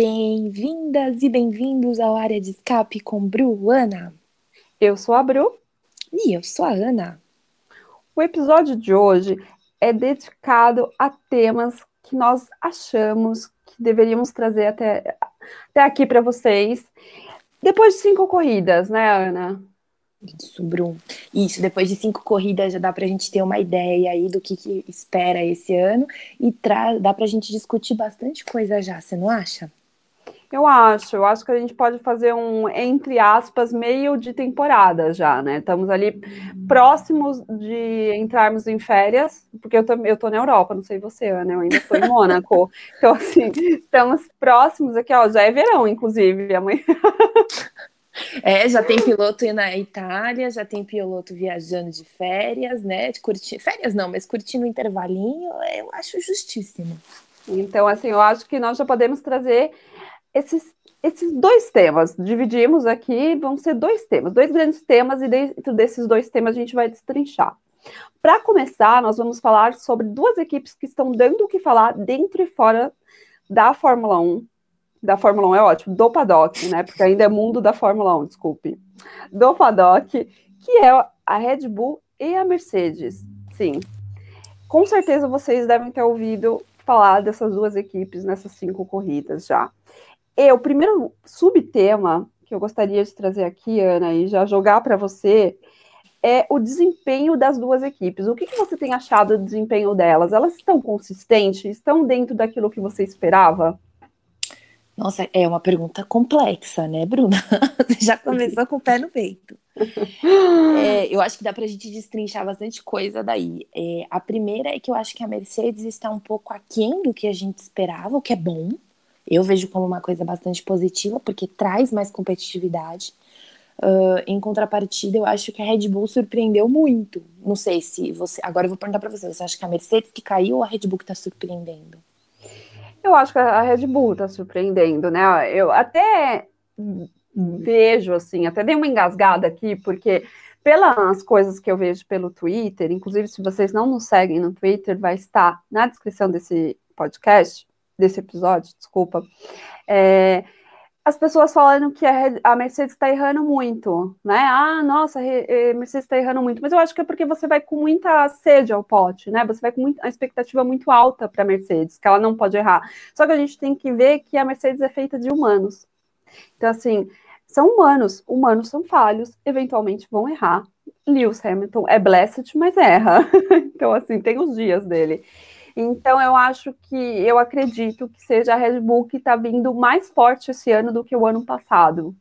Bem-vindas e bem-vindos ao Área de Escape com Bru, Ana. Eu sou a Bru. E eu sou a Ana. O episódio de hoje é dedicado a temas que nós achamos que deveríamos trazer até, até aqui para vocês. Depois de cinco corridas, né, Ana? Isso, Brum. Isso, depois de cinco corridas já dá para a gente ter uma ideia aí do que, que espera esse ano e dá para a gente discutir bastante coisa já, você não acha? Eu acho, eu acho que a gente pode fazer um, entre aspas, meio de temporada já, né? Estamos ali próximos de entrarmos em férias, porque eu tô, eu tô na Europa, não sei você, Ana, eu ainda estou em Mônaco. Então, assim, estamos próximos aqui, ó, já é verão, inclusive, amanhã. É, já tem piloto na Itália, já tem piloto viajando de férias, né? De curtir, férias não, mas curtindo o intervalinho, eu acho justíssimo. Então, assim, eu acho que nós já podemos trazer esses, esses dois temas. Dividimos aqui, vão ser dois temas, dois grandes temas, e dentro desses dois temas a gente vai destrinchar. Para começar, nós vamos falar sobre duas equipes que estão dando o que falar dentro e fora da Fórmula 1 da Fórmula 1 é ótimo, do paddock, né? Porque ainda é mundo da Fórmula 1, desculpe. Do paddock, que é a Red Bull e a Mercedes. Sim. Com certeza vocês devem ter ouvido falar dessas duas equipes nessas cinco corridas já. E o primeiro subtema que eu gostaria de trazer aqui, Ana, e já jogar para você, é o desempenho das duas equipes. O que, que, você tem achado do desempenho delas? Elas estão consistentes? Estão dentro daquilo que você esperava? Nossa, é uma pergunta complexa, né, Bruna? Você já começou com o pé no peito. É, eu acho que dá para a gente destrinchar bastante coisa daí. É, a primeira é que eu acho que a Mercedes está um pouco aquém do que a gente esperava, o que é bom. Eu vejo como uma coisa bastante positiva, porque traz mais competitividade. Uh, em contrapartida, eu acho que a Red Bull surpreendeu muito. Não sei se você. Agora eu vou perguntar para você: você acha que a Mercedes que caiu ou a Red Bull que está surpreendendo? Eu acho que a Red Bull está surpreendendo, né? Eu até vejo, assim, até dei uma engasgada aqui, porque pelas coisas que eu vejo pelo Twitter, inclusive se vocês não nos seguem no Twitter, vai estar na descrição desse podcast, desse episódio, desculpa. É, as pessoas falando que a, Mercedes está errando muito, né? Ah, nossa, a Mercedes está errando muito. Mas eu acho que é porque você vai com muita sede ao pote, né? Você vai com muita, uma expectativa muito alta para a Mercedes, que ela não pode errar. Só que a gente tem que ver que a Mercedes é feita de humanos. Então, assim, são humanos. Humanos são falhos, eventualmente vão errar. Lewis Hamilton é blessed, mas erra. então, assim, tem os dias dele. Então, eu acho que, eu acredito que seja a Red Bull que está vindo mais forte esse ano do que o ano passado.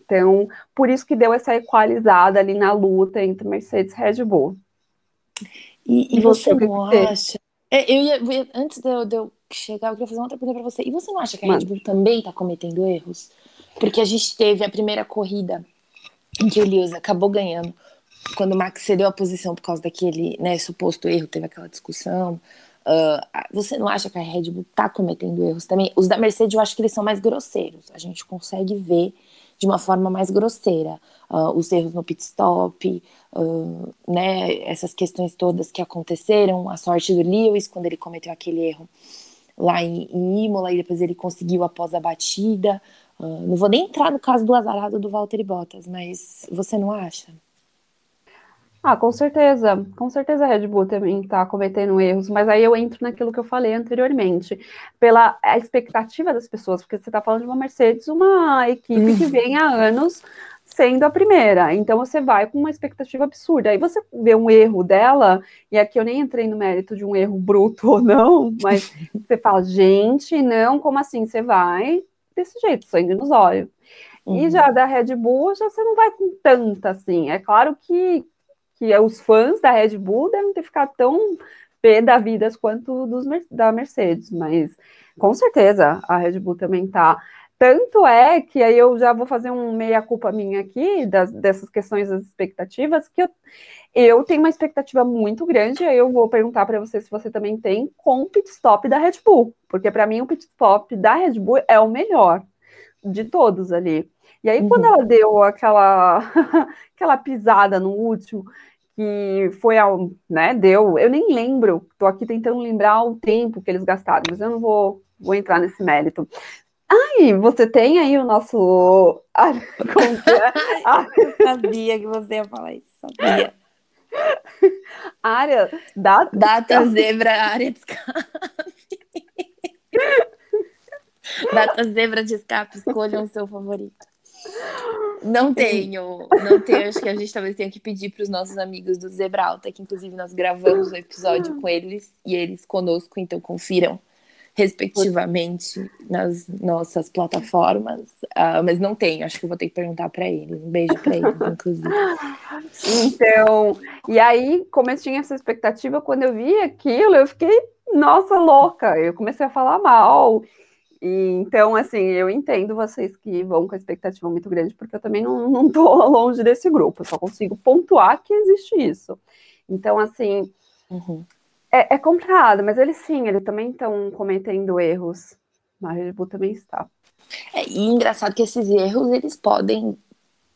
Então, por isso que deu essa equalizada ali na luta entre Mercedes e Red Bull. E, e, você, você não acha? É, eu ia, antes de eu, de eu, chegar, eu queria fazer uma outra pergunta para você. E você não acha que a Red Bull também está cometendo erros? Porque a gente teve a primeira corrida em que o Lewis acabou ganhando quando o Max cedeu a posição por causa daquele né, suposto erro, teve aquela discussão. Uh, você não acha que a Red Bull está cometendo erros também? Os da Mercedes eu acho que eles são mais grosseiros. A gente consegue ver de uma forma mais grosseira uh, os erros no pit stop, uh, né? Essas questões todas que aconteceram, a sorte do Lewis quando ele cometeu aquele erro lá em, em Imola e depois ele conseguiu após a batida. não vou nem entrar no caso do azarado do Valtteri Bottas, mas você não acha? Ah, com certeza, com certeza a Red Bull também está cometendo erros, mas aí eu entro naquilo que eu falei anteriormente, pela expectativa das pessoas, porque você está falando de uma Mercedes, uma equipe que vem há anos sendo a primeira, então você vai com uma expectativa absurda. Aí você vê um erro dela, e aqui eu nem entrei no mérito de um erro bruto ou não, mas você fala, gente, não, como assim? Você vai desse jeito, sangue nos olhos. Uhum. E já da Red Bull, já você não vai com tanta assim. É claro que que os fãs da Red Bull devem ter ficado tão pé da vida quanto dos, da Mercedes, mas com certeza a Red Bull também tá. Tanto é que aí eu já vou fazer um meia-culpa minha aqui das, dessas questões das expectativas, que eu, eu tenho uma expectativa muito grande, aí eu vou perguntar para você se você também tem com o pit stop da Red Bull, porque para mim o pit stop da Red Bull é o melhor de todos ali. E aí, uhum. quando ela deu aquela, aquela pisada no último, que foi ao, né, deu, eu nem lembro, tô aqui tentando lembrar o tempo que eles gastaram, mas eu não vou, vou entrar nesse mérito. Ai, você tem aí o nosso. Ah, como que é? Ah, eu sabia que você ia falar isso, sabia. Área. Data, data zebra, área de escape. data zebra de escape, escolham o seu favorito. Não tenho, não tenho. Acho que a gente talvez tenha que pedir para os nossos amigos do Zebralta, que inclusive nós gravamos o um episódio com eles e eles conosco, então confiram respectivamente nas nossas plataformas. Uh, mas não tenho, acho que vou ter que perguntar para eles. Um beijo para eles, inclusive. Então, e aí, como eu tinha essa expectativa, quando eu vi aquilo, eu fiquei, nossa, louca. Eu comecei a falar mal. E, então, assim, eu entendo vocês que vão com a expectativa muito grande, porque eu também não, tô longe desse grupo, eu só consigo pontuar que existe isso. Então, assim, uhum. é, é complicado, mas eles sim, eles também estão cometendo erros. A Red Bull também está. É, e engraçado que esses erros, eles podem,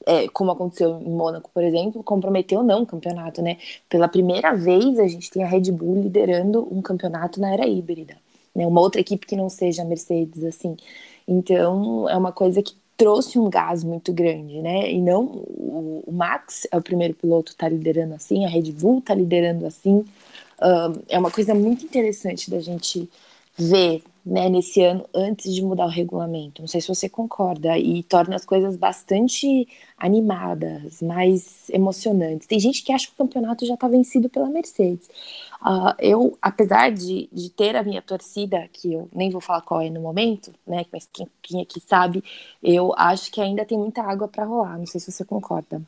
é, como aconteceu em Mônaco, por exemplo, comprometer ou não o campeonato, né? Pela primeira vez, a gente tem a Red Bull liderando um campeonato na era híbrida né? Uma outra equipe que não seja a Mercedes, assim. Então, é uma coisa que trouxe um gás muito grande, né? E não o, Max é o primeiro piloto tá liderando assim, a Red Bull tá liderando assim. Um, é uma coisa muito interessante da gente ver, né, nesse ano antes de mudar o regulamento. Não sei se você concorda e torna as coisas bastante animadas, mais emocionantes. Tem gente que acha que o campeonato já está vencido pela Mercedes. Uh, eu, apesar de, de ter a minha torcida, que eu nem vou falar qual é no momento, né, mas quem, quem aqui sabe, eu acho que ainda tem muita água para rolar. Não sei se você concorda.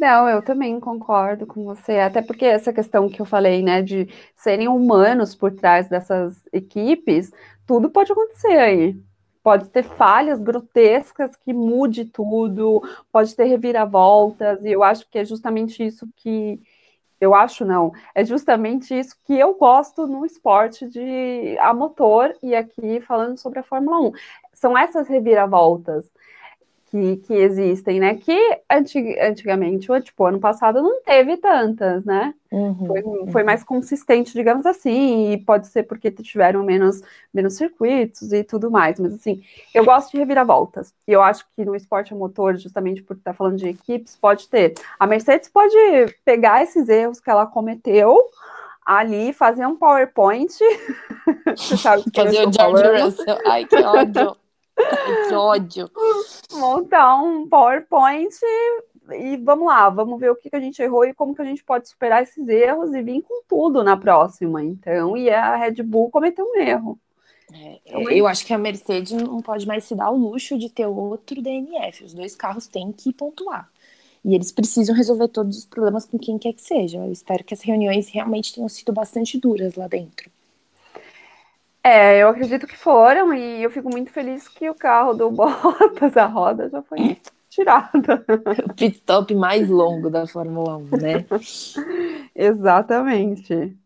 Não, eu também concordo com você, até porque essa questão que eu falei, né, de serem humanos por trás dessas equipes, tudo pode acontecer aí. Pode ter falhas grotescas que mude tudo, pode ter reviravoltas, e eu acho que é justamente isso que. Eu acho não, é justamente isso que eu gosto no esporte de a motor, e aqui falando sobre a Fórmula 1. São essas reviravoltas que, que existem, né? Que antig, antigamente, tipo, ano passado não teve tantas, né? Uhum, foi, foi mais consistente, digamos assim, e pode ser porque tiveram menos, menos circuitos e tudo mais, mas assim, eu gosto de reviravoltas, e eu acho que no esporte a motor, justamente por estar falando de equipes, pode ter. A Mercedes pode pegar esses erros que ela cometeu, ali fazer um PowerPoint. Sabe fazer o George Russell. Ai, que ódio. Que ódio. Montar um PowerPoint e vamos lá, vamos ver o que, que a gente errou e como que a gente pode superar esses erros e vir com tudo na próxima. Então, e a Red Bull cometeu um erro. É, então, eu acho que a Mercedes não pode mais se dar o luxo de ter outro DNF. Os dois carros têm que pontuar. E eles precisam resolver todos os problemas com quem quer que seja. Eu espero que as reuniões realmente tenham sido bastante duras lá dentro. É, eu acredito que foram, e eu fico muito feliz que o carro do Bottas, a roda, já foi tirada. O pit stop mais longo da Fórmula 1, né? Exatamente.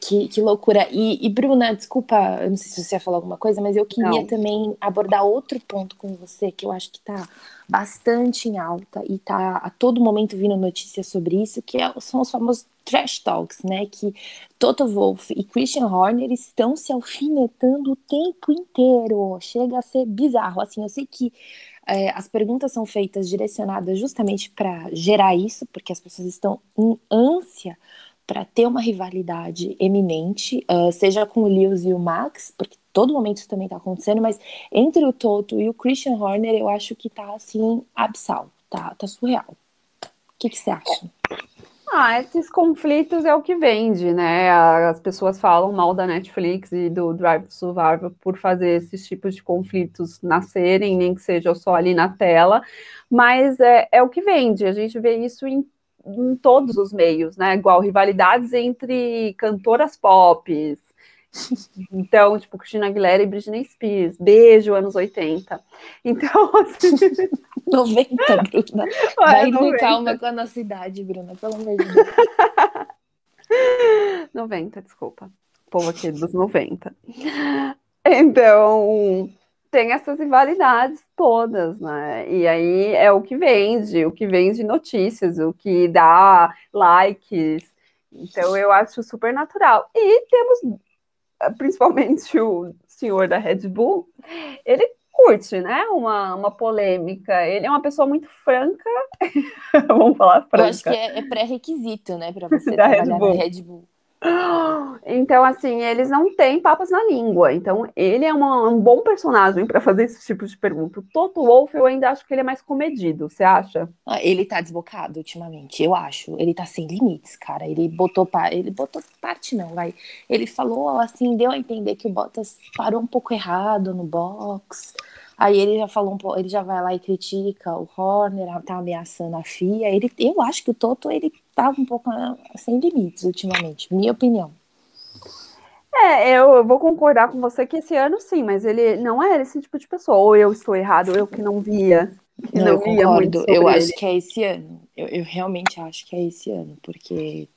Que, que loucura. E, e, Bruna, desculpa, eu não sei se você ia falar alguma coisa, mas eu queria não. também abordar outro ponto com você, que eu acho que está bastante em alta e está a todo momento vindo notícias sobre isso, que é, são os famosos trash talks, né? Que Toto Wolff e Christian Horner estão se alfinetando o tempo inteiro. Chega a ser bizarro. Assim, eu sei que é, as perguntas são feitas direcionadas justamente para gerar isso, porque as pessoas estão em ânsia para ter uma rivalidade eminente, uh, seja com o Lewis e o Max, porque todo momento isso também está acontecendo, mas entre o Toto e o Christian Horner, eu acho que tá assim, absal, tá, tá surreal. O que, você acha? Ah, esses conflitos é o que vende, né? As pessoas falam mal da Netflix e do Drive to Survival por fazer esses tipos de conflitos nascerem, nem que seja só ali na tela, mas é, é o que vende. A gente vê isso em em todos os meios, né? Igual rivalidades entre cantoras pop. Então, tipo, Cristina Aguilera e Britney Spears. Beijo, anos 80. Então, assim... 90, Bruna. Vai com calma com a nossa idade, Bruna, pelo amor de Deus. 90, desculpa. O povo aqui dos 90. Então, tem essas rivalidades todas, né? E aí é o que vende, o que vende notícias, o que dá likes. Então eu acho super natural. E temos principalmente o senhor da Red Bull, ele curte, né? Uma, uma polêmica. Ele é uma pessoa muito franca. Vamos falar franca. Eu acho que é, é pré-requisito, né, para você da trabalhar Red Bull. na Red Bull. Então, assim, eles não têm papas na língua. Então, ele é uma, um bom personagem para fazer esse tipo de pergunta. O Toto Wolff, eu ainda acho que ele é mais comedido, você acha? Ah, ele tá desbocado ultimamente, eu acho. Ele tá sem limites, cara. Ele botou, ele botou parte, não, vai. Ele falou, assim, deu a entender que o Bottas parou um pouco errado no box. Aí ele já falou um pouco, ele já vai lá e critica o Horner, tá ameaçando a FIA. Ele, eu acho que o Toto ele tava um pouco ah, sem limites ultimamente, minha opinião. É, eu vou concordar com você que esse ano sim, mas ele não é esse tipo de pessoa. Ou eu estou errado, ou eu que não via. Que não, não eu concordo. eu ele. acho que é esse ano. Eu, eu, realmente acho que é esse ano, porque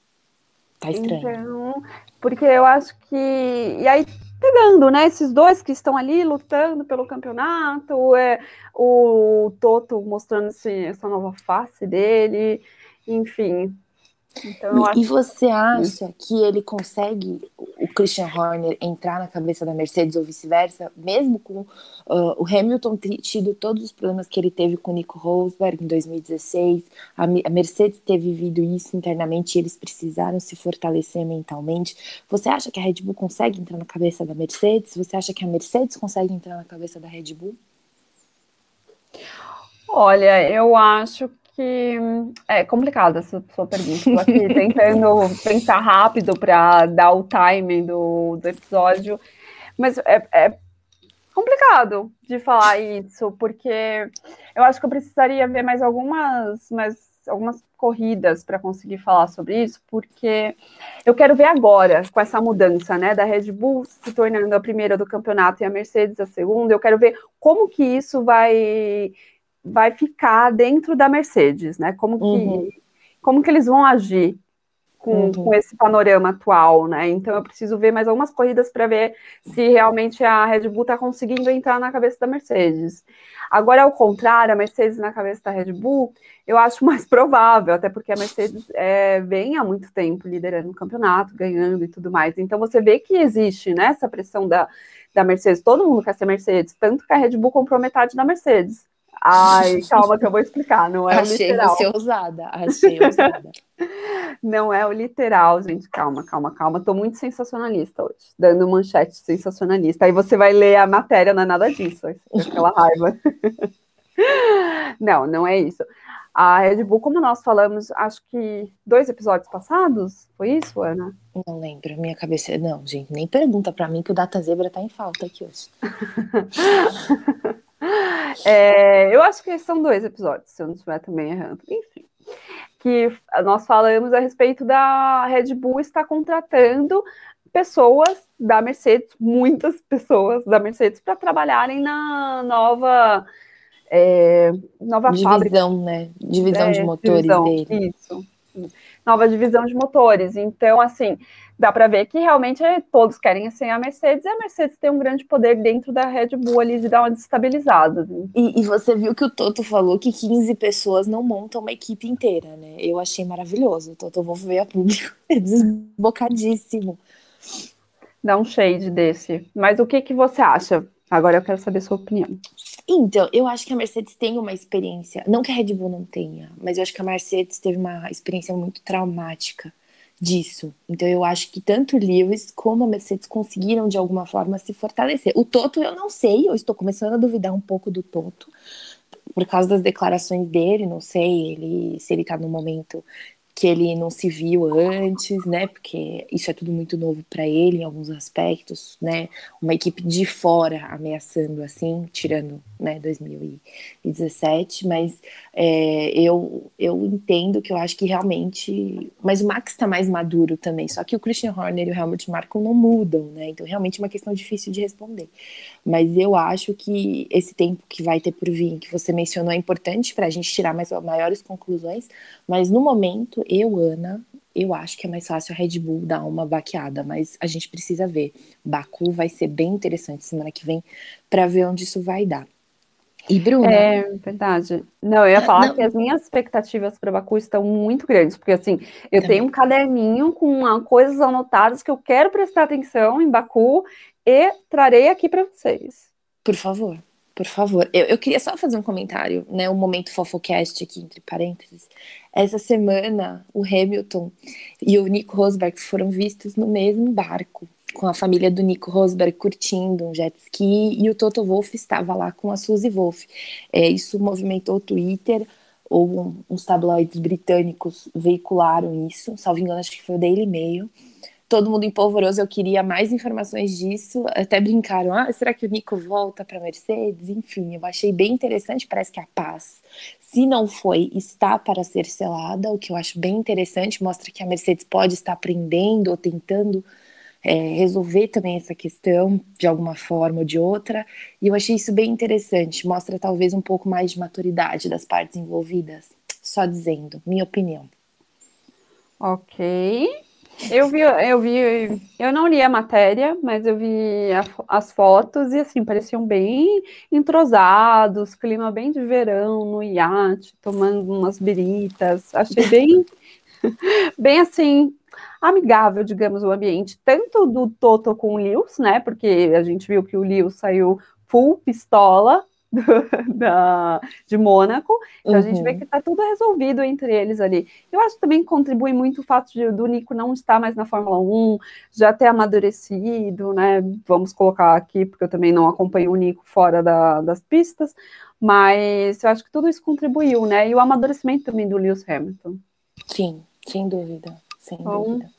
tá estranho. Então, porque eu acho que. E aí pegando, né? Esses dois que estão ali lutando pelo campeonato, é, o Toto mostrando essa nova face dele, enfim. Então, e, e, você acha que ele consegue, o Christian Horner, entrar na cabeça da Mercedes ou vice-versa, mesmo com uh, o Hamilton tido todos os problemas que ele teve com o Nico Rosberg em 2016, a, a Mercedes ter vivido isso internamente e eles precisaram se fortalecer mentalmente. Você acha que a Red Bull consegue entrar na cabeça da Mercedes? Você acha que a Mercedes consegue entrar na cabeça da Red Bull? Olha, eu acho que é complicada essa sua pergunta. Estou aqui tentando pensar rápido para dar o timing do, do episódio, mas é, é, complicado de falar isso, porque eu acho que eu precisaria ver mais algumas, mais algumas corridas para conseguir falar sobre isso, porque eu quero ver agora, com essa mudança, né, da Red Bull se tornando a primeira do campeonato e a Mercedes a segunda, eu quero ver como que isso vai vai ficar dentro da Mercedes, né? Como que, uhum. como que eles vão agir com, uhum. com, esse panorama atual, né? Então eu preciso ver mais algumas corridas para ver se realmente a Red Bull está conseguindo entrar na cabeça da Mercedes. Agora, ao contrário, a Mercedes na cabeça da Red Bull, eu acho mais provável, até porque a Mercedes é, vem há muito tempo liderando o campeonato, ganhando e tudo mais. Então você vê que existe né, essa pressão da, da Mercedes, todo mundo quer ser Mercedes, tanto que a Red Bull comprou metade da Mercedes. Ai, calma que eu vou explicar, não é achei o literal. Achei você ousada, achei ousada. não é o literal, gente, calma, calma, calma. Tô muito sensacionalista hoje, dando manchete sensacionalista. Aí você vai ler a matéria, não é nada disso, aquela raiva. não, não é isso. A Red Bull, como nós falamos, acho que dois episódios passados, foi isso, Ana? Não lembro, minha cabeça. Não, gente, nem pergunta para mim que o Data Zebra tá em falta aqui hoje. É, eu acho que são dois episódios, se eu não estiver também errando. Enfim, que nós falamos a respeito da Red Bull estar contratando pessoas da Mercedes, muitas pessoas da Mercedes, para trabalharem na nova é, nova divisão, fábrica. né? Divisão é, de motores divisão, dele. Isso. Nova divisão de motores. Então, assim, dá para ver que realmente todos querem ser a Mercedes, e a Mercedes tem um grande poder dentro da Red Bull ali de dar uma desestabilizada. E, e, você viu que o Toto falou que 15 pessoas não montam uma equipe inteira, né? Eu achei maravilhoso. O Toto vou ver a público, é desbocadíssimo. Dá um shade desse. Mas o que, que você acha? Agora eu quero saber sua opinião. Então, eu acho que a Mercedes tem uma experiência, não que a Red Bull não tenha, mas eu acho que a Mercedes teve uma experiência muito traumática disso. Então eu acho que tanto o Lewis como a Mercedes conseguiram de alguma forma se fortalecer. O Toto eu não sei, eu estou começando a duvidar um pouco do Toto por causa das declarações dele, não sei ele se ele está no momento que ele não se viu antes, né? Porque isso é tudo muito novo para ele em alguns aspectos, né? Uma equipe de fora ameaçando assim, tirando, né, 2017, mas é, eu, eu entendo que eu acho que realmente, mas o Max está mais maduro também, só que o Christian Horner e o Helmut Marko não mudam, né? Então realmente é uma questão difícil de responder. Mas eu acho que esse tempo que vai ter por vir, que você mencionou, é importante para a gente tirar mais maiores conclusões, mas no momento eu, Ana, eu acho que é mais fácil a Red Bull dar uma baqueada, mas a gente precisa ver. Baku vai ser bem interessante semana que vem para ver onde isso vai dar. E Bruna? É verdade. Não, eu ia falar não. que as minhas expectativas para Baku estão muito grandes, porque assim, eu Também. tenho um caderninho com coisas anotadas que eu quero prestar atenção em Baku e trarei aqui para vocês. Por favor, por favor. Eu, eu queria só fazer um comentário, né? Um momento fofocast aqui, entre parênteses. Essa semana, o Hamilton e o Nico Rosberg foram vistos no mesmo barco com a família do Nico Rosberg curtindo um jet ski e o Toto Wolff estava lá com a Suzy Wolff. É, isso movimentou o Twitter, ou um, uns tabloides britânicos veicularam isso, salvo engano, acho que foi o Daily Mail. Todo mundo empolvoroso, eu queria mais informações disso. Até brincaram: ah, será que o Nico volta para Mercedes? Enfim, eu achei bem interessante. Parece que a paz, se não foi, está para ser selada, o que eu acho bem interessante. Mostra que a Mercedes pode estar aprendendo ou tentando é, resolver também essa questão de alguma forma ou de outra. E eu achei isso bem interessante, mostra talvez um pouco mais de maturidade das partes envolvidas. Só dizendo, minha opinião. Ok. Eu vi, eu vi, eu não li a matéria, mas eu vi a, as fotos e assim, pareciam bem entrosados, clima bem de verão no iate, tomando umas biritas. Achei bem, bem assim, amigável, digamos, o ambiente, tanto do Toto com o Lewis, né? Porque a gente viu que o Lewis saiu full pistola do, da, de Mônaco, então uhum. a gente vê uhum. que tá tudo resolvido entre eles ali. Eu acho que também contribui muito o fato de, do Nico não estar mais na Fórmula 1, já ter amadurecido, né? Vamos colocar aqui, porque eu também não acompanho o Nico fora da, das pistas, mas eu acho que tudo isso contribuiu, né? E o amadurecimento também do Lewis Hamilton. Sim, sem dúvida. Sem Bom. dúvida.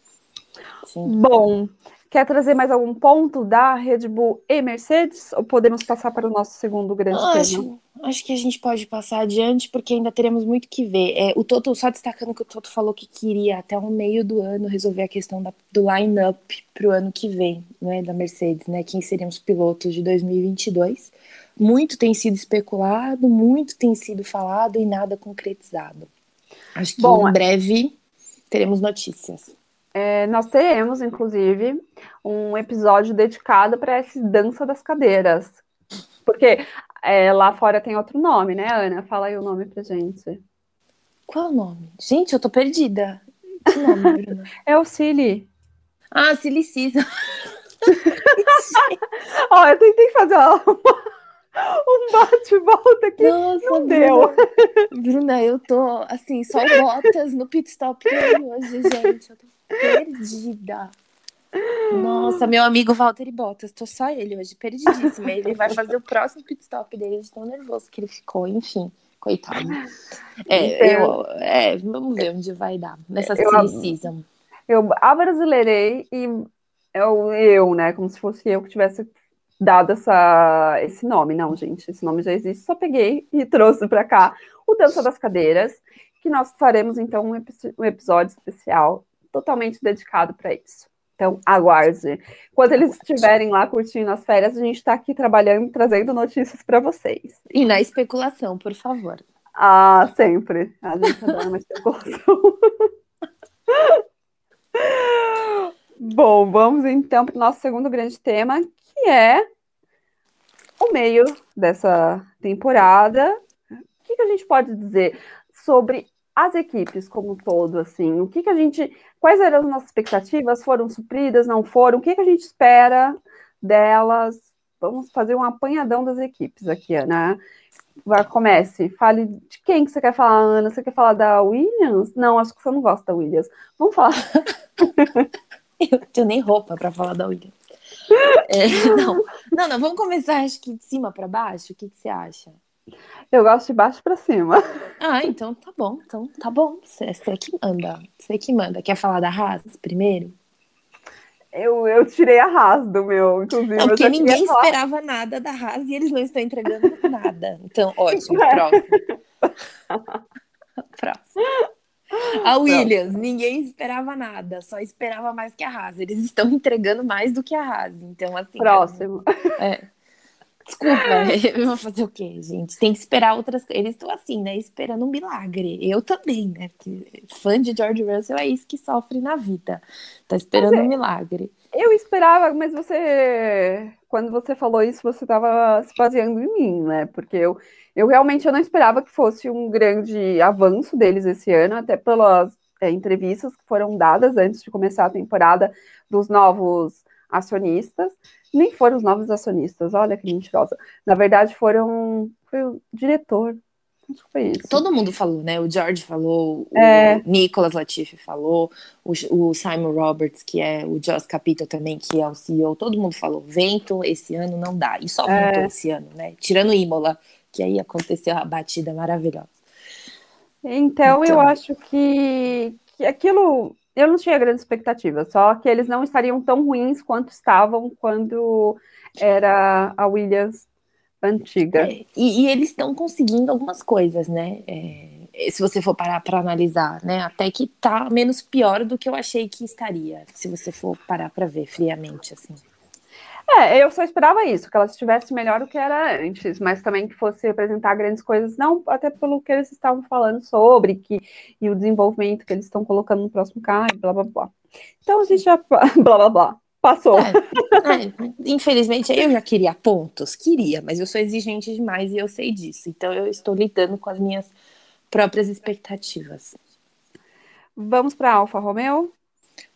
Sim. Bom, quer trazer mais algum ponto da Red Bull e Mercedes? Ou podemos passar para o nosso segundo grande acho, tema? Acho que a gente pode passar adiante, porque ainda teremos muito que ver. É, o Toto, só destacando que o Toto falou que queria até o meio do ano resolver a questão da, do line-up para o ano que vem, né, da Mercedes, né? Quem seriam os pilotos de 2022. Muito tem sido especulado, muito tem sido falado e nada concretizado. Acho que Bom, em breve teremos notícias. É, nós teremos, inclusive, um episódio dedicado para essa dança das cadeiras. Porque é, lá fora tem outro nome, né, Ana? Fala aí o nome pra gente. Qual o nome? Gente, eu tô perdida. Que nome, Bruna? é o Silly. Ah, Silly Season. Ó, eu tentei fazer uma, um bate-volta aqui. Nossa, não deu. Bruna, eu tô assim, só botas no pit stop hoje, gente. Eu tô perdida. Nossa, meu amigo Walter Bottas, tô só ele hoje, perdidíssima. Ele vai fazer o próximo pit stop dele de tão nervoso que ele ficou, enfim, coitado. É, então, eu, é vamos ver onde vai dar nessa eu, season. Eu abrasileirei e eu, eu, né, como se fosse eu que tivesse dado essa, esse nome. Não, gente, esse nome já existe, só peguei e trouxe para cá o Dança das Cadeiras, que nós faremos então um, um episódio especial totalmente dedicado para isso. Então, aguarde. Quando eles estiverem lá curtindo as férias, a gente está aqui trabalhando, trazendo notícias para vocês. E na especulação, por favor. Ah, sempre. A gente adora uma especulação. Bom, vamos então para o nosso segundo grande tema, que é o meio dessa temporada. O que, que a gente pode dizer sobre as equipes como um todo, assim, o que, que a gente, quais eram as nossas expectativas, foram supridas, não foram, o que, que a gente espera delas? Vamos fazer um apanhadão das equipes aqui, Ana. Vai, comece, fale de quem que você quer falar, Ana? Você quer falar da Williams? Não, acho que você não gosta da Williams. Vamos falar. Eu tenho nem roupa para falar da Williams. É, não, não, não, vamos começar, acho que de cima para baixo. O que, que você acha? Eu gosto de baixo para cima. Ah, então tá bom. Então tá bom. Você, você que manda. Você que manda. Quer falar da Haas primeiro? Eu, eu tirei a Haas do meu, inclusive. Não, porque ninguém esperava nada da Haas e eles não estão entregando nada. Então, ótimo. É. Próximo. próximo. A Williams, Não. ninguém esperava nada, só esperava mais que a Haas. Eles estão entregando mais do que a Haas. Então, assim. Próximo. É. Desculpa, eu vou fazer o quê, gente? Tem que esperar outras coisas. Eles estão assim, né? Esperando um milagre. Eu também, né? Porque fã de George Russell é isso que sofre na vida. Tá esperando é, um milagre. Eu esperava, mas você. Quando você falou isso, você estava se baseando em mim, né? Porque eu, eu realmente eu não esperava que fosse um grande avanço deles esse ano, até pelas é, entrevistas que foram dadas antes de começar a temporada dos novos acionistas, nem foram os novos acionistas, olha que mentirosa. Na verdade, foram foi o diretor. Acho que foi isso. Todo mundo falou, né? O George falou, é... o Nicolas Latifi falou, o, o, Simon Roberts, que é o Joss Capito também, que é o CEO, todo mundo falou, vento esse ano não dá. E só é... ventou esse ano, né? Tirando Imola, que aí aconteceu a batida maravilhosa. Então, então... eu acho que, que aquilo eu não tinha grande expectativa, só que eles não estariam tão ruins quanto estavam quando era a Williams antiga. É, e, e, eles estão conseguindo algumas coisas, né? É, se você for parar para analisar, né? Até que tá menos pior do que eu achei que estaria, se você for parar para ver friamente, assim. É, eu só esperava isso, que ela estivesse melhor do que era antes, mas também que fosse apresentar grandes coisas, não até pelo que eles estavam falando sobre, que, e o desenvolvimento que eles estão colocando no próximo carro, blá blá blá. Então a gente já blá blá blá. Passou. É, é, infelizmente, eu já queria pontos, queria, mas eu sou exigente demais e eu sei disso. Então eu estou lidando com as minhas próprias expectativas. Vamos para Alfa Romeo?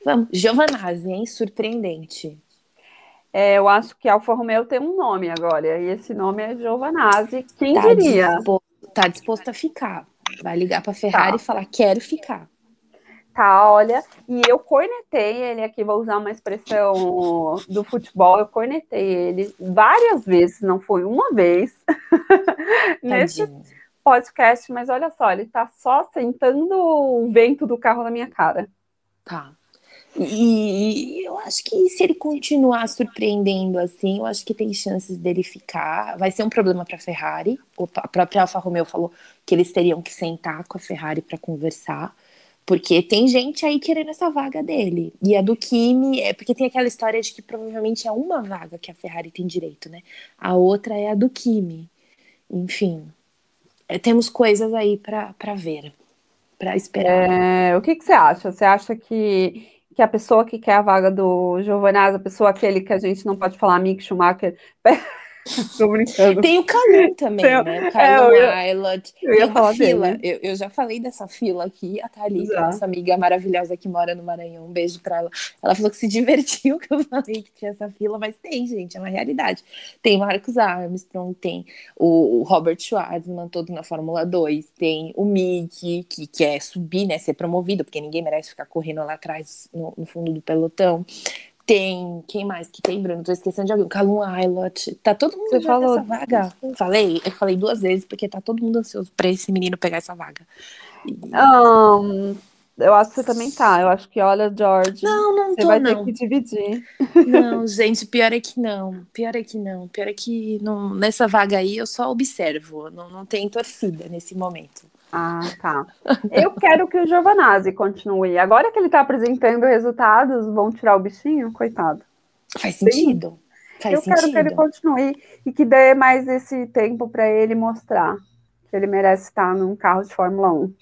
Vamos. Giovanazzi, hein? Surpreendente. É, eu acho que Alfa Romeo tem um nome agora, e esse nome é Giovanazzi. Quem tá diria? Disposto, tá disposto a ficar. Vai ligar para a Ferrari tá. e falar: quero ficar. Tá, olha, e eu cornetei ele aqui, vou usar uma expressão do futebol, eu cornetei ele várias vezes, não foi uma vez, nesse podcast, mas olha só, ele tá só sentando o vento do carro na minha cara. Tá. E, eu acho que se ele continuar surpreendendo assim, eu acho que tem chances dele ficar. Vai ser um problema para a Ferrari. A própria Alfa Romeo falou que eles teriam que sentar com a Ferrari para conversar, porque tem gente aí querendo essa vaga dele. E a do Kimi é porque tem aquela história de que provavelmente é uma vaga que a Ferrari tem direito, né? A outra é a do Kimi. Enfim, é, temos coisas aí para ver, para esperar. É, o que, que você acha? Você acha que que a pessoa que quer a vaga do Giovanazzi, a pessoa aquele que a gente não pode falar, Mick Schumacher, Tô brincando. Tem o Calum também, Tem, né? O Calum é, Islet. Eu ia falar fila. Eu, eu, já falei dessa fila aqui. A Thalita, nossa amiga maravilhosa que mora no Maranhão. Um beijo pra ela. Ela falou que se divertiu que eu falei que tinha essa fila, mas tem, gente, é uma realidade. Tem Marcos Armstrong, tem o, o Robert Schwartzman, todo na Fórmula 2, tem o Mick, que quer subir, né? Ser promovido, porque ninguém merece ficar correndo lá atrás, no, no fundo do pelotão. Tem, quem mais que tem, Bruno? Tô esquecendo de alguém. Calum Aylot. Tá todo mundo Você falou essa vaga. Falei, eu falei duas vezes, porque tá todo mundo ansioso pra esse menino pegar essa vaga. E... Um, eu acho que você também tá. Eu acho que, olha, George. Não, não você tô, vai não. ter que dividir. Não, gente, pior é que não. Pior é que não. Pior é que não, nessa vaga aí eu só observo. Não, não tem torcida nesse momento. Ah, tá. Eu quero que o Giovanazzi continue. Agora que ele está apresentando resultados, vão tirar o bichinho? Coitado. Faz sentido. Faz eu sentido. quero que ele continue e que dê mais esse tempo para ele mostrar que ele merece estar num carro de Fórmula 1.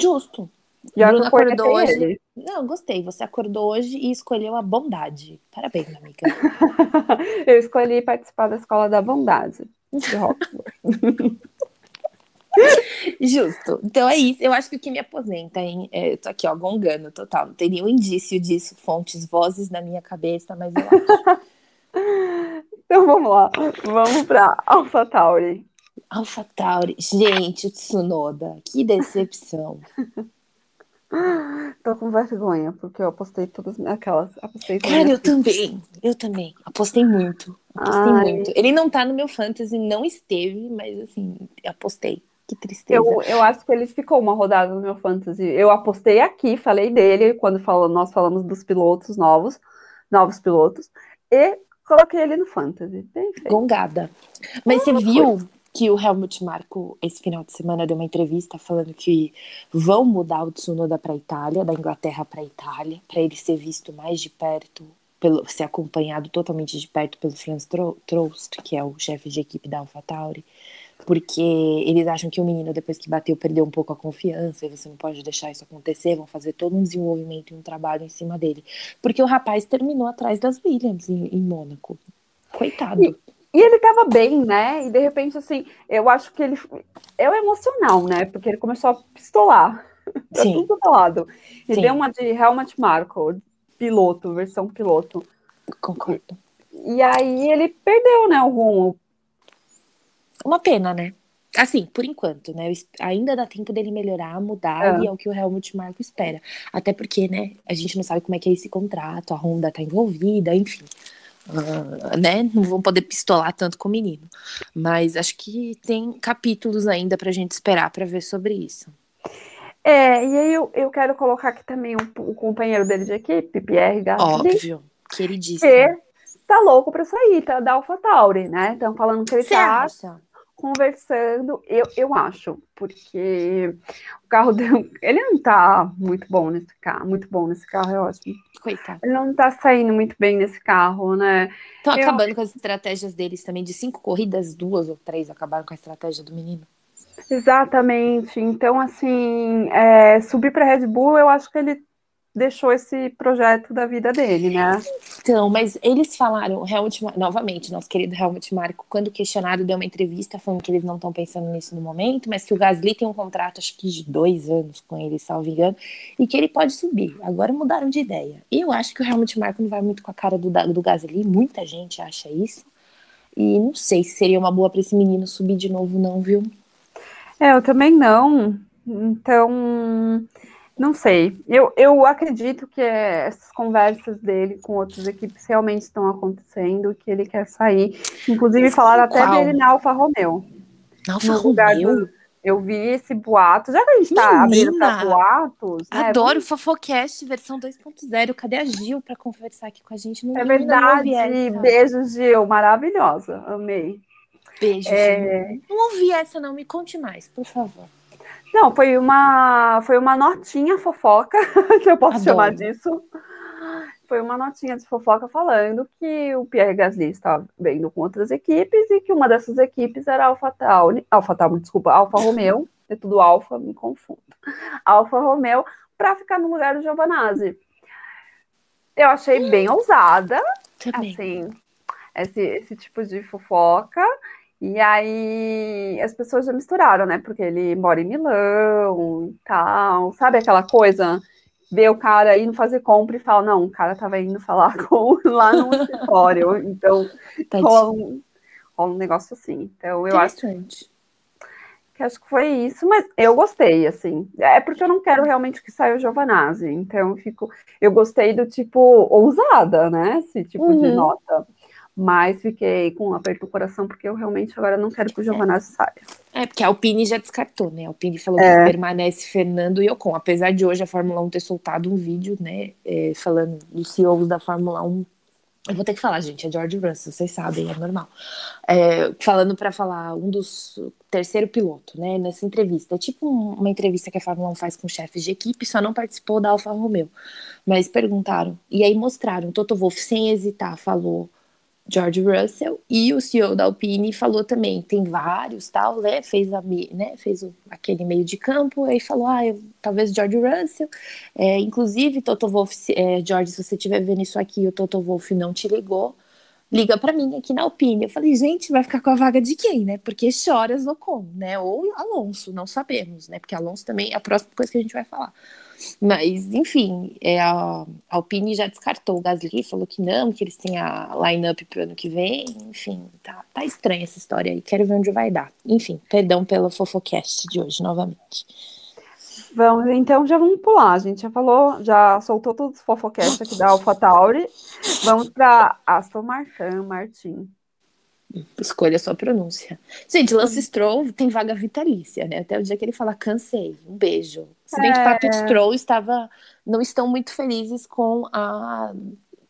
Justo. Já Bruno acordou hoje. Ele. Não, gostei. Você acordou hoje e escolheu a bondade. Parabéns, amiga. eu escolhi participar da escola da bondade de Justo. Então é isso. Eu acho que o que me aposenta, hein? É, eu tô aqui, ó, gongando total. Não teria um indício disso, fontes, vozes na minha cabeça, mas eu acho. então vamos lá. Vamos pra Alpha Tauri. Alpha Tauri. Gente, o Tsunoda. Que decepção. Tô com vergonha, porque eu apostei todas aquelas. Apostei Cara, eu também. Eu também. Apostei muito. Apostei Ai. muito. Ele não tá no meu fantasy, não esteve, mas assim, apostei. Que tristeza. Eu, eu acho que ele ficou uma rodada no meu fantasy. Eu apostei aqui, falei dele quando falou, nós falamos dos pilotos novos, novos pilotos, e coloquei ele no fantasy. Bem feito. Gongada. Mas ah, você viu foi. que o Helmut Marko, esse final de semana, deu uma entrevista falando que vão mudar o Tsunoda para Itália, da Inglaterra para Itália, para ele ser visto mais de perto pelo, ser acompanhado totalmente de perto pelo Franz Trost, que é o chefe de equipe da AlphaTauri, porque eles acham que o menino, depois que bateu, perdeu um pouco a confiança, e você não pode deixar isso acontecer, vão fazer todo um desenvolvimento e um trabalho em cima dele. Porque o rapaz terminou atrás das Williams em, em Mônaco. Coitado. E, e ele tava bem, né? E de repente, assim, eu acho que ele. É o emocional, né? Porque ele começou a pistolar. pra Sim. tudo lado. Ele Sim. deu uma de Helmut Marko, piloto, versão piloto. Concordo. E aí ele perdeu, né, o rumo. Uma pena, né? Assim, por enquanto, né? Ainda dá tempo dele melhorar, mudar, é. e é o que o Helmut Marko espera. Até porque, né, a gente não sabe como é que é esse contrato, a Honda tá envolvida, enfim. Uh, né? Não vão poder pistolar tanto com o menino. Mas acho que tem capítulos ainda pra gente esperar para ver sobre isso. É, e aí eu, eu quero colocar aqui também o, o companheiro dele de equipe, Pierre Gasly. Óbvio, queridíssimo. Que tá louco pra sair, tá da AlphaTauri, né? Estão falando que ele Você tá acha? Conversando. Eu, eu acho, porque o carro dele, ele não tá muito bom nesse carro, muito bom nesse carro, eu acho. Coitado. Ele não tá saindo muito bem nesse carro, né? Estão acabando com as estratégias deles também, de cinco corridas, duas ou três acabaram com a estratégia do menino. Exatamente. Então, assim, é, subir para Red Bull, eu acho que ele deixou esse projeto da vida dele, né? Então, mas eles falaram, Helmut, novamente, nosso querido Helmut Marko, quando questionado, deu uma entrevista falando que eles não estão pensando nisso no momento, mas que o Gasly tem um contrato, acho que de dois anos com ele, salvo engano, e que ele pode subir. Agora mudaram de ideia. E eu acho que o Helmut Marko não vai muito com a cara do, do Gasly, muita gente acha isso. E não sei se seria uma boa para esse menino subir de novo, não, viu? É, eu também não. Então, não sei. Eu, eu acredito que essas conversas dele com outras equipes realmente estão acontecendo, que ele quer sair. Inclusive, falaram até dele na Alfa Romeo. Na Alfa Romeo? Do, eu vi esse boato. Já que a gente está abrindo para boatos. Né? Adoro o Fofocast versão 2.0. Cadê a Gil para conversar aqui com a gente? Não, é verdade. Beijo, Gil. Maravilhosa. Amei. Beijo. É... Não ouvi essa, não. Me conte mais, por favor. Não, foi uma, foi uma notinha fofoca, se eu posso Adoro. chamar disso. Foi uma notinha de fofoca falando que o Pierre Gasly estava vendo com outras equipes e que uma dessas equipes era a AlphaTauri, AlphaTauri, desculpa, Alfa Romeo, é tudo Alfa, me confundo. Alfa Romeo, para ficar no lugar do Giovanazzi. Eu achei bem ousada, Também. assim, esse, esse tipo de fofoca. E aí as pessoas já misturaram, né? Porque ele mora em Milão e tal. Sabe aquela coisa? Ver o cara indo fazer compra e fala, não, o cara tava indo falar com lá no escritório. Então, rola um, rola um negócio assim. Então, eu acho que acho que foi isso, mas eu gostei, assim. É porque eu não quero realmente que saia o Giovanazzi. Então, eu fico. Eu gostei do tipo ousada, né? Esse tipo uhum. de nota mas fiquei com um aperto no coração, porque eu realmente agora não quero que o Giovanazzi saia. É, porque a Alpine já descartou, né? A Alpine falou é. que permanece Fernando e Ocon, apesar de hoje a Fórmula 1 ter soltado um vídeo, né, é, falando dos CEOs da Fórmula 1 eu vou ter que falar, gente, é George Russell, vocês sabem, é normal. É, falando para falar um dos terceiro piloto, né, nessa entrevista. É tipo uma entrevista que a Fórmula 1 faz com chefes de equipe, só não participou da Alfa Romeo. Mas perguntaram, e aí mostraram, Toto Wolff, sem hesitar, falou George Russell e o CEO da Alpine falou também, tem vários tal, né? Fez, a, né? Fez o, aquele meio de campo, aí falou, ah, eu, talvez George Russell. É, inclusive, Toto Wolff, é, George, se você estiver vendo isso aqui, o Toto Wolff não te ligou, liga para mim aqui na Alpine. Eu falei, gente, vai ficar com a vaga de quem, né? Porque choras Ocon, né? Ou Alonso, não sabemos, né? Porque Alonso também é a próxima coisa que a gente vai falar. Mas, enfim, é, a Alpine já descartou o Gasly, falou que não, que eles têm a line-up pro ano que vem. Enfim, tá, tá estranha essa história aí. Quero ver onde vai dar. Enfim, perdão pelo fofocast de hoje, novamente. Vamos, então já vamos pular. A gente já falou, já soltou todos os fofocasts aqui da AlphaTauri. Vamos para Aston Martin, Martin. Escolha a sua pronúncia. Gente, Lance Stroll tem vaga vitalícia, né? Até o dia que ele fala cansei, um beijo. Se bem que Papi Stroll estava, não estão muito felizes com a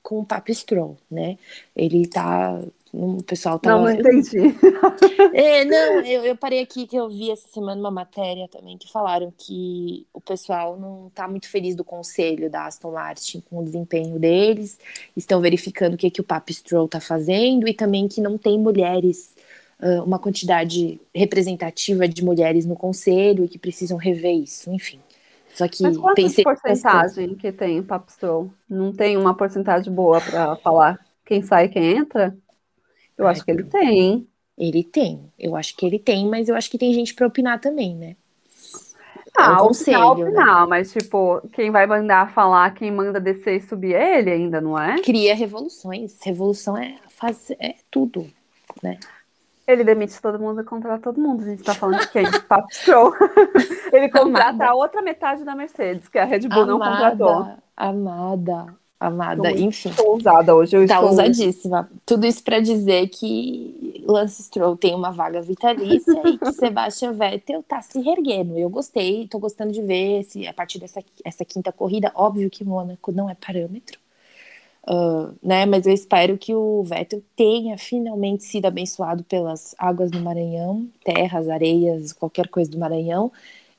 com o Papi Stroll, né? Ele tá O pessoal tava... Não, não entendi. É, não, eu, eu, parei aqui que eu vi essa semana uma matéria também que falaram que o pessoal não está muito feliz do conselho da Aston Martin com o desempenho deles, estão verificando o que, que o Papi Stroll está fazendo e também que não tem mulheres, uma quantidade representativa de mulheres no conselho e que precisam rever isso, enfim. Só que Mas pensei porcentagem que tem o Papi Stroll? Não tem uma porcentagem boa para falar quem sai e quem entra? Eu Ai, acho que ele tem. Ele tem. Eu acho que ele tem, mas eu acho que tem gente para opinar também, né? Ah, é um conselho, opinar, né? mas tipo, quem vai mandar falar, quem manda descer e subir é ele ainda, não é? Cria revoluções. Revolução é, faz, é tudo, né? Ele demite todo mundo e contrata todo mundo. A gente tá falando de quem? Papo Show. Ele contrata amada. a outra metade da Mercedes, que a Red Bull amada, não contratou. Amada, amada, enfim. Estou usada hoje. Eu tá estou... usadíssima. Tudo isso para dizer que Lance Stroll tem uma vaga vitalícia e que Sebastian Vettel tá se reerguendo. Eu gostei, tô gostando de ver se a partir dessa essa quinta corrida, óbvio que Mônaco não é parâmetro. Uh, né, mas eu espero que o Vettel tenha finalmente sido abençoado pelas águas do Maranhão, terras, areias, qualquer coisa do Maranhão,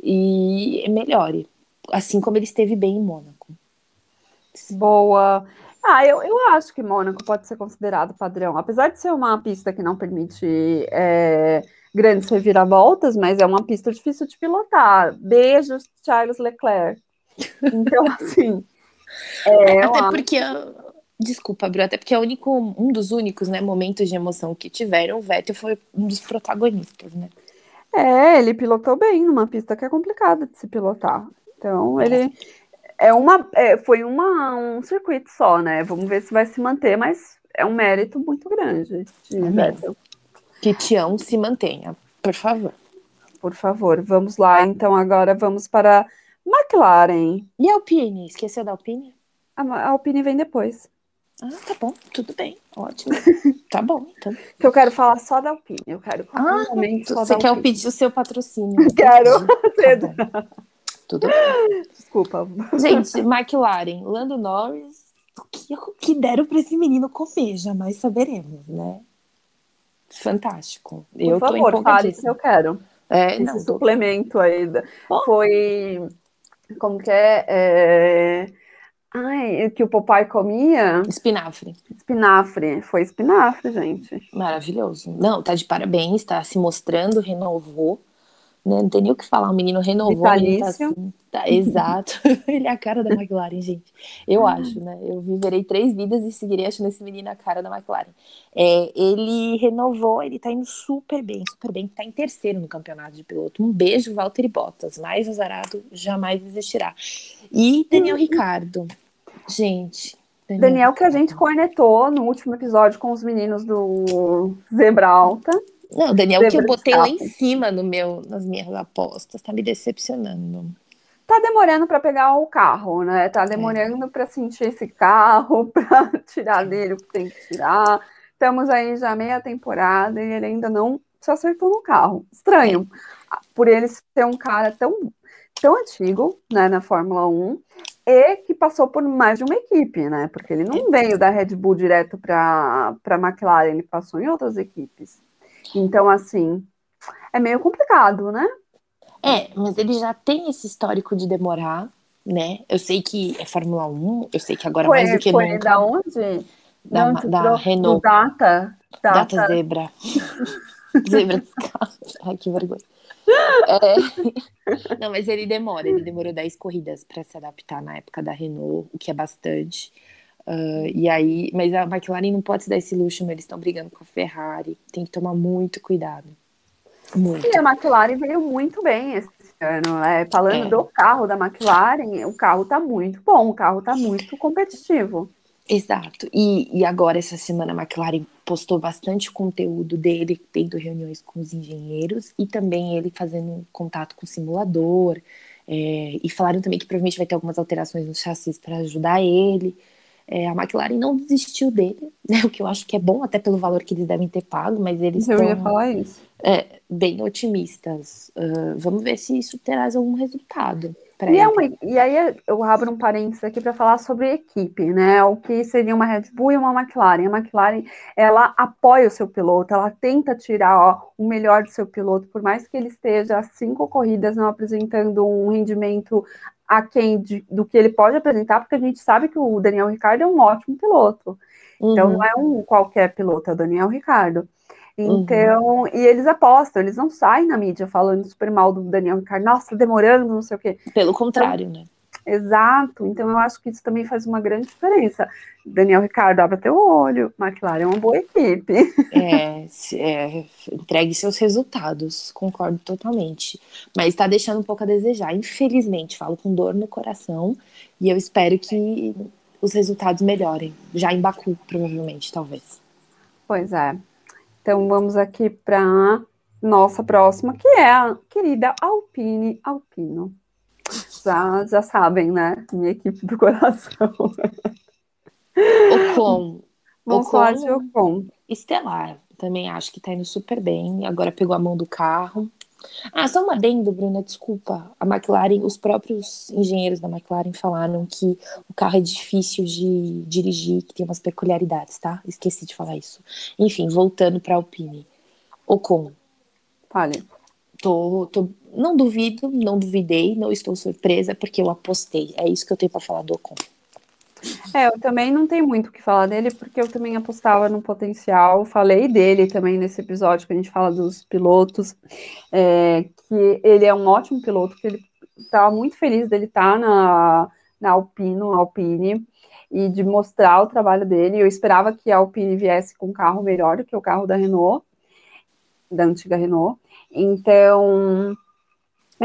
e melhore, assim como ele esteve bem em Mônaco. Boa. Ah, eu, eu acho que Mônaco pode ser considerado padrão, apesar de ser uma pista que não permite é, grandes reviravoltas, mas é uma pista difícil de pilotar. Beijos, Charles Leclerc. Então, assim. É, até porque, desculpa, Bru, até porque é único, um dos únicos né, momentos de emoção que tiveram, o Vettel foi um dos protagonistas, né? É, ele pilotou bem numa pista que é complicada de se pilotar. Então, é. ele é uma, é, foi uma, um circuito só, né? Vamos ver se vai se manter, mas é um mérito muito grande de Vettel. Que Tião se mantenha, por favor. Por favor, vamos lá. Então agora vamos para McLaren. E a Alpine? Esqueceu da Alpine? A, a Alpine vem depois. Ah, tá bom, tudo bem, ótimo. tá bom, então. Eu quero falar só da Alpine, eu quero ah, só Você quer pedir o seu patrocínio? Quero. Tá tudo bem. Desculpa. Gente, McLaren, Lando Norris, o que, o que deram para esse menino comer, jamais saberemos, né? Fantástico. Por eu favor, tô fale que eu quero. É, Esse não, suplemento tô... aí foi como que é, é... Ai, que o papai comia? Espinafre. Espinafre, foi espinafre, gente. Maravilhoso. Não, tá de parabéns, tá se mostrando, renovou né? Não tem nem o que falar, o menino renovou, ele tá assim, tá, exato. ele é a cara da McLaren, gente. Eu acho, né? Eu viverei três vidas e seguirei achando esse menino a cara da McLaren. É, ele renovou, ele tá indo super bem, super bem, tá em terceiro no campeonato de piloto. Um beijo, Valtteri Bottas, mais azarado jamais existirá. E Daniel uhum. Ricardo, gente. Daniel, Daniel que a gente cornetou no último episódio com os meninos do Zebra Alta. Não, Daniel, que eu botei lá em cima no meu, nas minhas apostas, tá me decepcionando. Tá demorando para pegar o carro, né? Tá demorando é. para sentir esse carro, para tirar dele o que tem que tirar. Estamos aí já meia temporada e ele ainda não se acertou no carro. Estranho, é. por ele ser um cara tão, tão antigo, né, na Fórmula 1, e que passou por mais de uma equipe, né? Porque ele não é. veio da Red Bull direto para a McLaren, ele passou em outras equipes. Então, assim, é meio complicado, né? É, mas ele já tem esse histórico de demorar, né? Eu sei que é Fórmula 1, eu sei que agora foi, mais do que foi nunca. da onde? Da, da, da Renault. Data. Data, data Zebra. zebra descalça. Ai, que vergonha. É... Não, mas ele demora, ele demorou 10 corridas para se adaptar na época da Renault, o que é bastante. Uh, e aí, mas a McLaren não pode se dar esse luxo, eles estão brigando com a Ferrari, tem que tomar muito cuidado. Muito. E a McLaren veio muito bem esse ano, né? Falando é. do carro da McLaren, o carro tá muito bom, o carro tá muito competitivo. Exato. E, e agora, essa semana, a McLaren postou bastante conteúdo dele, tendo reuniões com os engenheiros e também ele fazendo contato com o simulador. É, e falaram também que provavelmente vai ter algumas alterações no chassi para ajudar ele. É, a McLaren não desistiu dele, né, o que eu acho que é bom, até pelo valor que eles devem ter pago, mas eles eu estão. É, bem otimistas. Uh, vamos ver se isso terá algum resultado. E, é uma, e, aí eu abro um parênteses aqui para falar sobre equipe, né? O que seria uma Red Bull e uma McLaren. A McLaren, ela apoia o seu piloto, ela tenta tirar ó, o melhor do seu piloto, por mais que ele esteja cinco corridas não apresentando um rendimento aquém de, do que ele pode apresentar, porque a gente sabe que o Daniel Ricciardo é um ótimo piloto. Uhum. Então não é um qualquer piloto, é o Daniel Ricciardo. Então, uhum. e eles apostam, eles não saem na mídia falando super mal do Daniel Ricciardo, nossa, demorando, não sei o quê. Pelo contrário, então, né? Exato, então eu acho que isso também faz uma grande diferença. Daniel Ricardo, abre teu olho, McLaren é uma boa equipe. É, é, entregue seus resultados, concordo totalmente. Mas está deixando um pouco a desejar, infelizmente, falo com dor no coração, e eu espero que os resultados melhorem, já em Baku, provavelmente, talvez. Pois é. Então vamos aqui para nossa próxima, que é a querida Alpine Alpino. Já, já sabem, né? Minha equipe do coração. Ocon. Vamos Ocon, falar de Ocon. Estelar. Também acho que tá indo super bem. Agora pegou a mão do carro. Ah, só um adendo, Bruna, desculpa. A McLaren, os próprios engenheiros da McLaren falaram que o carro é difícil de dirigir, que tem umas peculiaridades, tá? Esqueci de falar isso. Enfim, voltando para Alpine. Ocon. Fale. Tô, tô, não duvido, não duvidei, não estou surpresa, porque eu apostei. É isso que eu tenho para falar do Ocon. É, eu também não tenho muito o que falar dele, porque eu também apostava no potencial. Falei dele também nesse episódio que a gente fala dos pilotos, é, que ele é um ótimo piloto, que ele estava tá muito feliz dele estar tá na, na Alpino, Alpine, e de mostrar o trabalho dele. Eu esperava que a Alpine viesse com um carro melhor do que o carro da Renault, da antiga Renault. Então,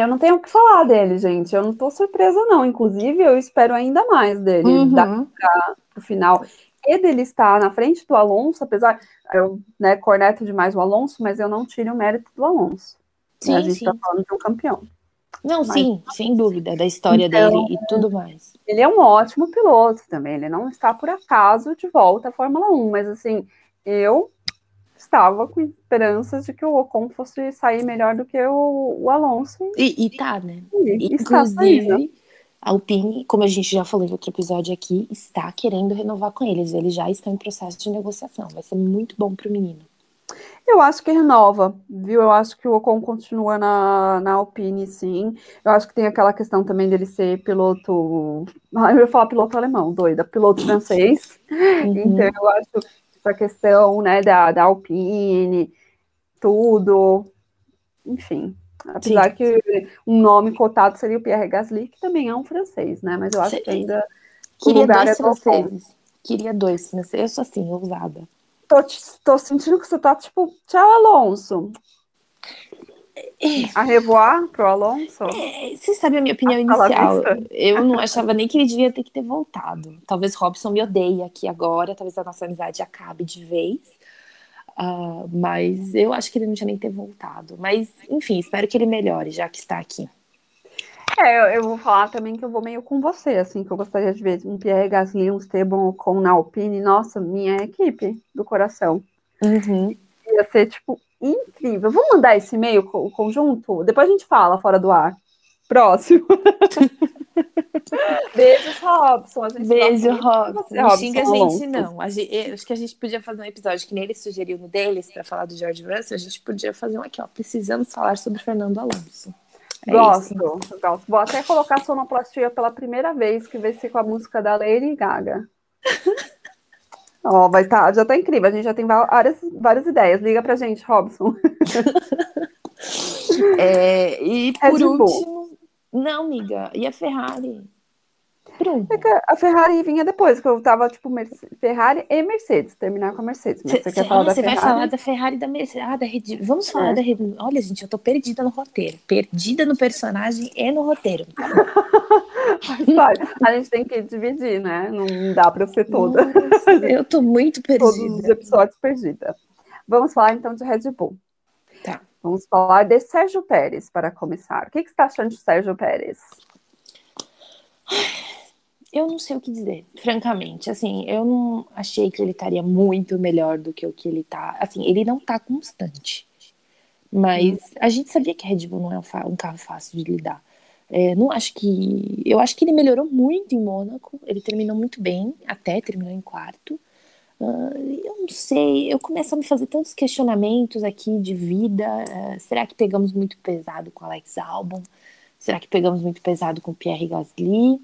eu não tenho o que falar dele, gente. Eu não tô surpresa, não. Inclusive, eu espero ainda mais dele uhum. para o final. E dele estar na frente do Alonso, apesar. Eu né, corneto demais o Alonso, mas eu não tiro o mérito do Alonso. Sim, a gente está falando de um campeão. Não, mas, sim, sem dúvida, da história então, dele e tudo mais. Ele é um ótimo piloto também. Ele não está por acaso de volta à Fórmula 1, mas assim, eu estava com esperanças de que o Ocon fosse sair melhor do que o, o Alonso. E, e tá, né? E, Inclusive, a Alpine, como a gente já falou em outro episódio aqui, está querendo renovar com eles. Eles já estão em processo de negociação. Vai ser muito bom para o menino. Eu acho que renova, viu? Eu acho que o Ocon continua na, na Alpine, sim. Eu acho que tem aquela questão também dele ser piloto. Eu ia falar piloto alemão, doida, piloto francês. Uhum. Então eu acho essa questão né, da, da Alpine, tudo, enfim. Apesar Sim. que um nome cotado seria o Pierre Gasly, que também é um francês, né? Mas eu acho Sim. que ainda. Queria dois é franceses. Queria dois franceses. Eu sou assim, ousada. Tô, tô sentindo que você tá tipo, tchau, Alonso. A revoar pro Alonso? É, você sabe a minha opinião inicial. Eu não achava nem que ele devia ter que ter voltado. Talvez Robson me odeie aqui agora, talvez a nossa amizade acabe de vez. Uh, mas eu acho que ele não tinha nem ter voltado. Mas, enfim, espero que ele melhore, já que está aqui. É, eu, eu, vou falar também que eu vou meio com você, assim, que eu gostaria de ver um Pierre Gasly, um Esteban com na Alpine, nossa, minha equipe do coração. Uhum. Ia ser, tipo, incrível. Vamos mandar esse e-mail o conjunto? Depois a gente fala fora do ar. Próximo. Beijos, Robson. Beijo, Robson. Você, não xinga a gente, não. A gente, acho que a gente podia fazer um episódio que nem ele sugeriu no deles para falar do George Russell. A gente podia fazer um aqui, ó. Precisamos falar sobre Fernando Alonso. É gosto, isso. gosto. Vou até colocar sonoplastia pela primeira vez, que vai ser com a música da Lady Gaga. Ó, vai tá, já tá incrível. A gente já tem várias, várias ideias. Liga pra gente, Robson. é, e por último. Não, amiga. E a Ferrari? Pronto. É a Ferrari vinha depois, que eu tava, tipo, Ferrari e Mercedes, terminar com a Mercedes. Mas você quer falar da Você vai falar da Ferrari da Mercedes. Ah, da Red... Vamos falar é. da Red Olha, gente, eu tô perdida no roteiro. Perdida no personagem e no roteiro. Mas, a gente tem que dividir, né? Não dá pra ser toda. Nossa, eu tô muito perdida. Todos os episódios perdida. Vamos falar então de Red Bull. Tá. Vamos falar de Sérgio Pérez para começar. O que, que você está achando de Sérgio Pérez? Eu não sei o que dizer, francamente. Assim, eu não achei que ele estaria muito melhor do que o que ele tá. Assim, ele não tá constante. Mas a gente sabia que a Red Bull não é um carro fácil de lidar. É, não acho que. Eu acho que ele melhorou muito em Mônaco. Ele terminou muito bem, até terminou em quarto. Uh, eu não sei, eu começo a me fazer tantos questionamentos aqui de vida. Uh, será que pegamos muito pesado com Alex Albon? Será que pegamos muito pesado com Pierre Gasly?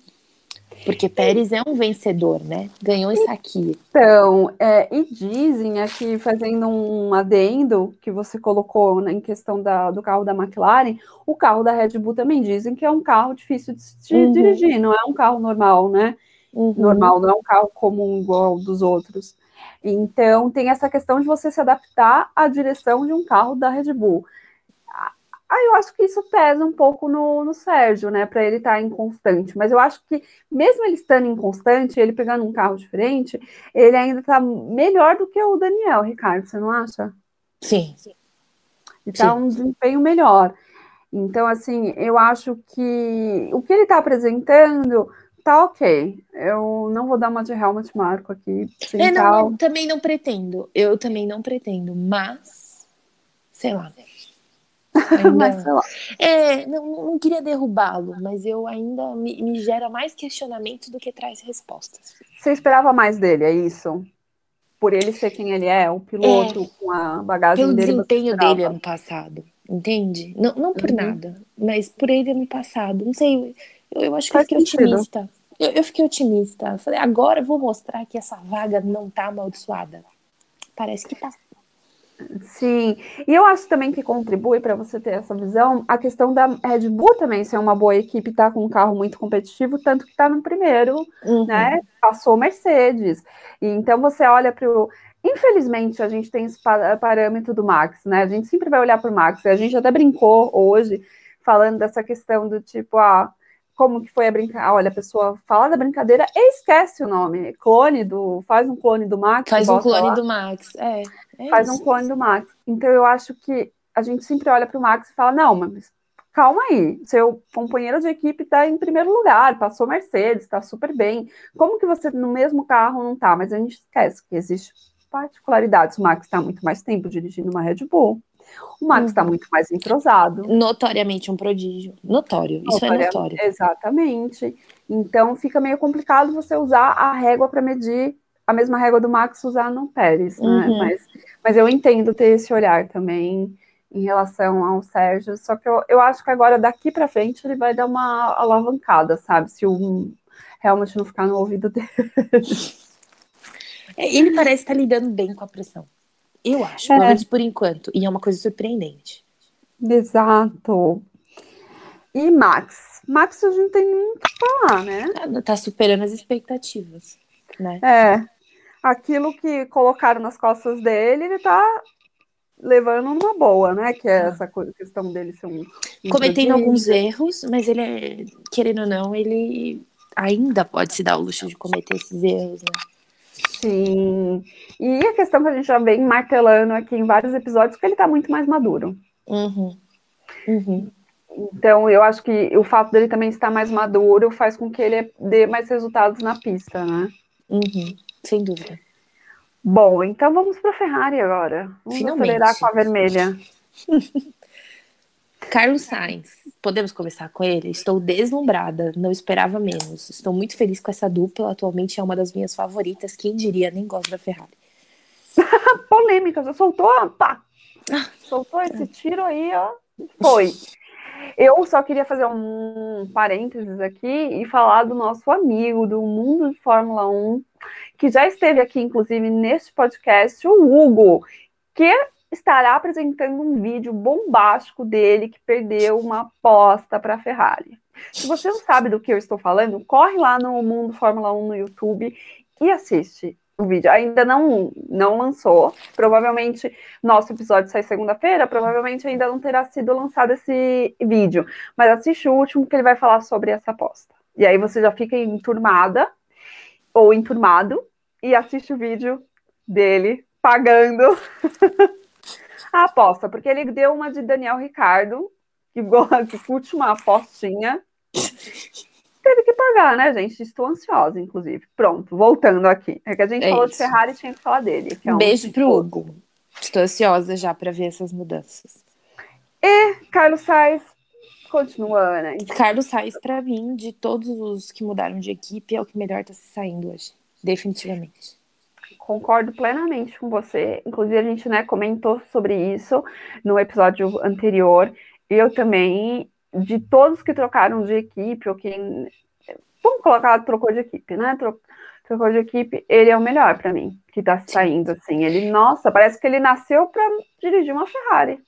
Porque Pérez é um vencedor, né? Ganhou isso aqui. Então, é, e dizem aqui, fazendo um adendo que você colocou né, em questão da, do carro da McLaren, o carro da Red Bull também dizem que é um carro difícil de, de uhum. dirigir, não é um carro normal, né? Uhum. Normal, não é um carro comum igual dos outros. Então, tem essa questão de você se adaptar à direção de um carro da Red Bull. Aí eu acho que isso pesa um pouco no, no Sérgio, né? Para ele estar tá inconstante. Mas eu acho que, mesmo ele estando inconstante, ele pegando um carro diferente, ele ainda está melhor do que o Daniel, Ricardo, você não acha? Sim. Ele está um desempenho melhor. Então, assim, eu acho que o que ele está apresentando tá ok. Eu não vou dar uma de Helmut Marco aqui. É, não, eu também não pretendo. Eu também não pretendo, mas sei lá. Ainda... mas, sei lá. É, não, não queria derrubá-lo, mas eu ainda me, me, gera mais questionamentos do que traz respostas. Você esperava mais dele, é isso? Por ele ser quem ele é, o piloto é, com a bagagem pelo dele. Pelo desempenho dele ano passado, entende? Não, não por uhum. nada, mas por ele ano passado. Não sei, eu, eu acho que Faz eu fiquei sentido. otimista. Eu, eu, fiquei otimista. Falei, agora eu vou mostrar que essa vaga não tá amaldiçoada. Parece que tá. Sim, e eu acho também que contribui para você ter essa visão a questão da Red Bull também ser uma boa equipe, tá com um carro muito competitivo, tanto que tá no primeiro, uhum. né? Passou Mercedes. E então você olha para o. Infelizmente, a gente tem esse parâmetro do Max, né? A gente sempre vai olhar para o Max. A gente até brincou hoje falando dessa questão do tipo, ah, como que foi a brincadeira. Olha, a pessoa fala da brincadeira e esquece o nome. Clone do. Faz um clone do Max. Faz um clone lá. do Max. É. é faz isso. um clone do Max. Então eu acho que a gente sempre olha para o Max e fala: não, mas calma aí, seu companheiro de equipe está em primeiro lugar, passou Mercedes, está super bem. Como que você no mesmo carro não está? Mas a gente esquece que existe particularidades. O Max está muito mais tempo dirigindo uma Red Bull. O Max está uhum. muito mais entrosado. Notoriamente um prodígio. Notório, isso é notório. Exatamente. Então fica meio complicado você usar a régua para medir a mesma régua do Max usar no Pérez, né? Uhum. Mas, mas eu entendo ter esse olhar também em relação ao Sérgio, só que eu, eu acho que agora daqui para frente ele vai dar uma alavancada, sabe? Se o realmente não ficar no ouvido dele. É, ele parece estar lidando bem com a pressão. Eu acho, pelo é. menos por enquanto. E é uma coisa surpreendente. Exato. E Max? Max a gente tem muito que falar, né? Tá, tá superando as expectativas, né? É. Aquilo que colocaram nas costas dele, ele tá levando numa boa, né? Que é essa questão dele ser um. Cometendo alguns erros, mas ele é, querendo ou não, ele ainda pode se dar o luxo de cometer esses erros, né? Sim. E a questão que a gente já vem martelando aqui em vários episódios, que ele está muito mais maduro. Uhum. Uhum. Então, eu acho que o fato dele também estar mais maduro faz com que ele dê mais resultados na pista, né? Uhum. Sem dúvida. Bom, então vamos para a Ferrari agora. Vamos Finalmente. acelerar com a vermelha. Carlos Sainz, podemos começar com ele? Estou deslumbrada, não esperava menos. Estou muito feliz com essa dupla, atualmente é uma das minhas favoritas. Quem diria, nem gosto da Ferrari. Polêmica, já soltou, pá! Soltou esse tiro aí, ó. Foi. Eu só queria fazer um parênteses aqui e falar do nosso amigo do mundo de Fórmula 1, que já esteve aqui, inclusive, neste podcast, o Hugo, que estará apresentando um vídeo bombástico dele que perdeu uma aposta para a Ferrari. Se você não sabe do que eu estou falando, corre lá no Mundo Fórmula 1 no YouTube e assiste o vídeo. Ainda não, não lançou. Provavelmente nosso episódio sai segunda-feira, provavelmente ainda não terá sido lançado esse vídeo. Mas assiste o último que ele vai falar sobre essa aposta. E aí você já fica enturmada ou enturmado e assiste o vídeo dele pagando a aposta, porque ele deu uma de Daniel Ricardo, que gosta que curte uma apostinha. Teve que pagar, né, gente? Estou ansiosa, inclusive. Pronto, voltando aqui. É que a gente é falou isso. de Ferrari e tinha que falar dele. É um Beijo pro Hugo. Estou ansiosa já para ver essas mudanças. E Carlos Sainz continua, Ana. Carlos Sainz, para mim, de todos os que mudaram de equipe, é o que melhor tá se saindo hoje. Definitivamente. Concordo plenamente com você. Inclusive, a gente né, comentou sobre isso no episódio anterior. Eu também, de todos que trocaram de equipe, ou quem. Vamos colocar, trocou de equipe, né? Trocou de equipe, ele é o melhor para mim, que tá saindo, assim. Ele, nossa, parece que ele nasceu para dirigir uma Ferrari.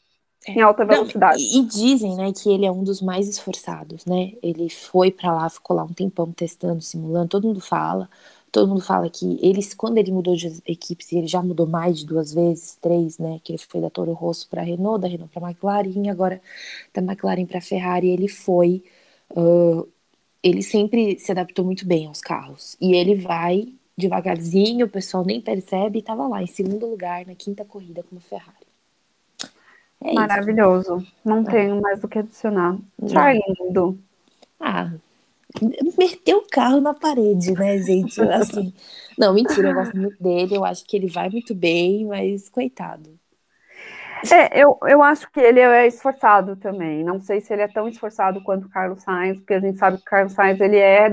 É. Em alta velocidade. Não, e, e, dizem, né, que ele é um dos mais esforçados, né? Ele foi para lá, ficou lá um tempão testando, simulando, todo mundo fala. Todo mundo fala que eles, quando ele mudou de equipes, ele já mudou mais de duas vezes, três, né? Que ele foi da Toro Rosso para Renault, da Renault para McLaren, agora da McLaren para Ferrari. Ele foi, uh, ele sempre se adaptou muito bem aos carros e ele vai devagarzinho, o pessoal nem percebe, e estava lá em segundo lugar na quinta corrida com a Ferrari. É Maravilhoso. Isso. Não é. tenho mais o que adicionar. Charlie lindo. Ah, meteu o carro na parede, né, gente? Assim, não, mentira, eu gosto muito dele, eu acho que ele vai muito bem, mas coitado. É, eu, eu acho que ele é esforçado também. Não sei se ele é tão esforçado quanto o Carlos Sainz, porque a gente sabe que o Carlos Sainz ele é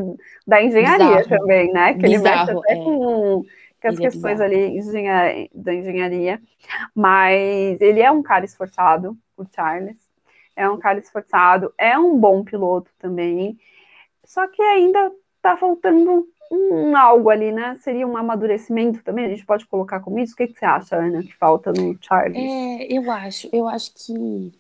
da engenharia Bizarro. também, né? Que Bizarro, ele mexe até é. com, com as ele é questões é ali engenharia, da engenharia. Mas ele é um cara esforçado, o Charles. É um cara esforçado, é um bom piloto também. Só que ainda tá faltando um algo ali, né? Seria um amadurecimento também, a gente pode colocar como isso? O que, que você acha, Ana, que falta no Charles? É, eu acho, eu acho que.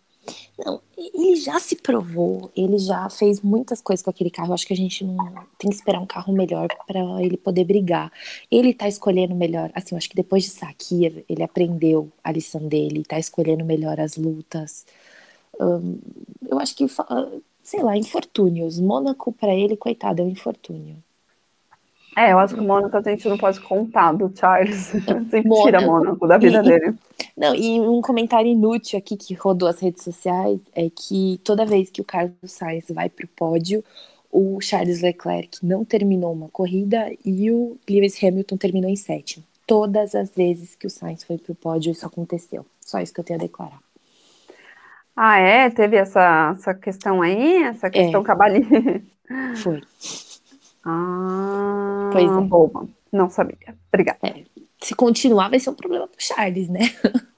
Não, ele já se provou, ele já fez muitas coisas com aquele carro. Eu acho que a gente não tem que esperar um carro melhor para ele poder brigar. Ele tá escolhendo melhor, assim, eu acho que depois de Sakia, ele aprendeu a lição dele, tá escolhendo melhor as lutas. Eu acho que sei lá, infortúnios. Mônaco, para ele, coitado, é um infortúnio. É, eu acho que o Mônaco a gente não pode contar do Charles. Sempre Mônaco. tira Mônaco da vida e, dele. Não, e um comentário inútil aqui que rodou as redes sociais é que toda vez que o Carlos Sainz vai pro pódio, o Charles Leclerc não terminou uma corrida e o Lewis Hamilton terminou em sétimo. Todas as vezes que o Sainz foi pro pódio, isso aconteceu. Só isso que eu tenho a declarar. Ah, é? Teve essa, essa questão aí? Essa questão é. cabalista? Foi. Ah, pois é. boa. Não sabia. Obrigada. É. Se continuar, vai ser um problema pro Charles, né?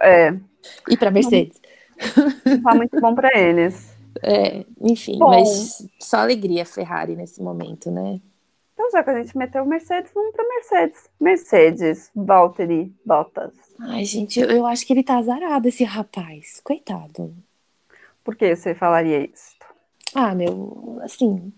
É. E para Mercedes. Não tá muito bom para eles. É, enfim, bom. mas só alegria Ferrari nesse momento, né? Então, já que a gente meteu Mercedes, vamos para Mercedes. Mercedes, Valtteri, Bottas. Ai, gente, eu, eu acho que ele tá azarado, esse rapaz. Coitado. Por que você falaria isso? Ah, meu, assim,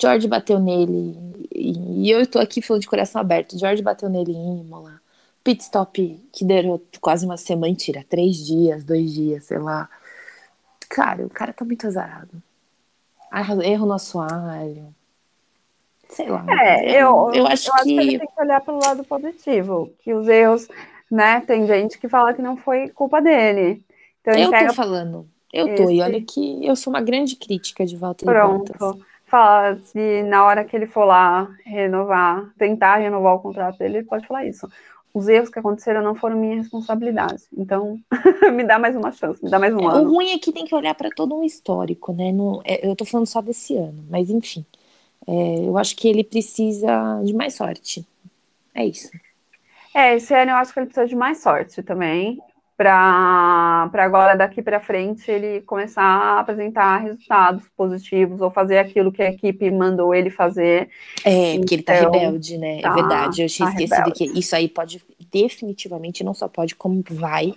George bateu nele, e, e eu tô aqui falando de coração aberto. George bateu nele em Imola. Pit stop que durou quase uma semana, tira três dias, dois dias, sei lá. Cara, o cara tá muito azarado. Erro no assoalho. Sei lá. É, eu, eu, eu acho, eu que... acho que ele tem que olhar pelo lado positivo, que os erros né? Tem gente que fala que não foi culpa dele. Então, eu pega... tô falando. Eu Esse... tô, e olha que eu sou uma grande crítica de Walter Pronto. Bottas. Fala se na hora que ele for lá renovar, tentar renovar o contrato dele, ele pode falar isso. Os erros que aconteceram não foram minha responsabilidade. Então, me dá mais uma chance, me dá mais um é, ano. O ruim é que tem que olhar para todo um histórico, né? Não, é, eu tô falando só desse ano, mas enfim. É, eu acho que ele precisa de mais sorte. É isso. É, esse ano eu acho que ele precisa de mais sorte também, para agora, daqui para frente, ele começar a apresentar resultados positivos ou fazer aquilo que a equipe mandou ele fazer. É, porque ele tá então, rebelde, né? É tá, é verdade, eu tinha tá esquecido rebelde. que isso aí pode, definitivamente, não só pode, como vai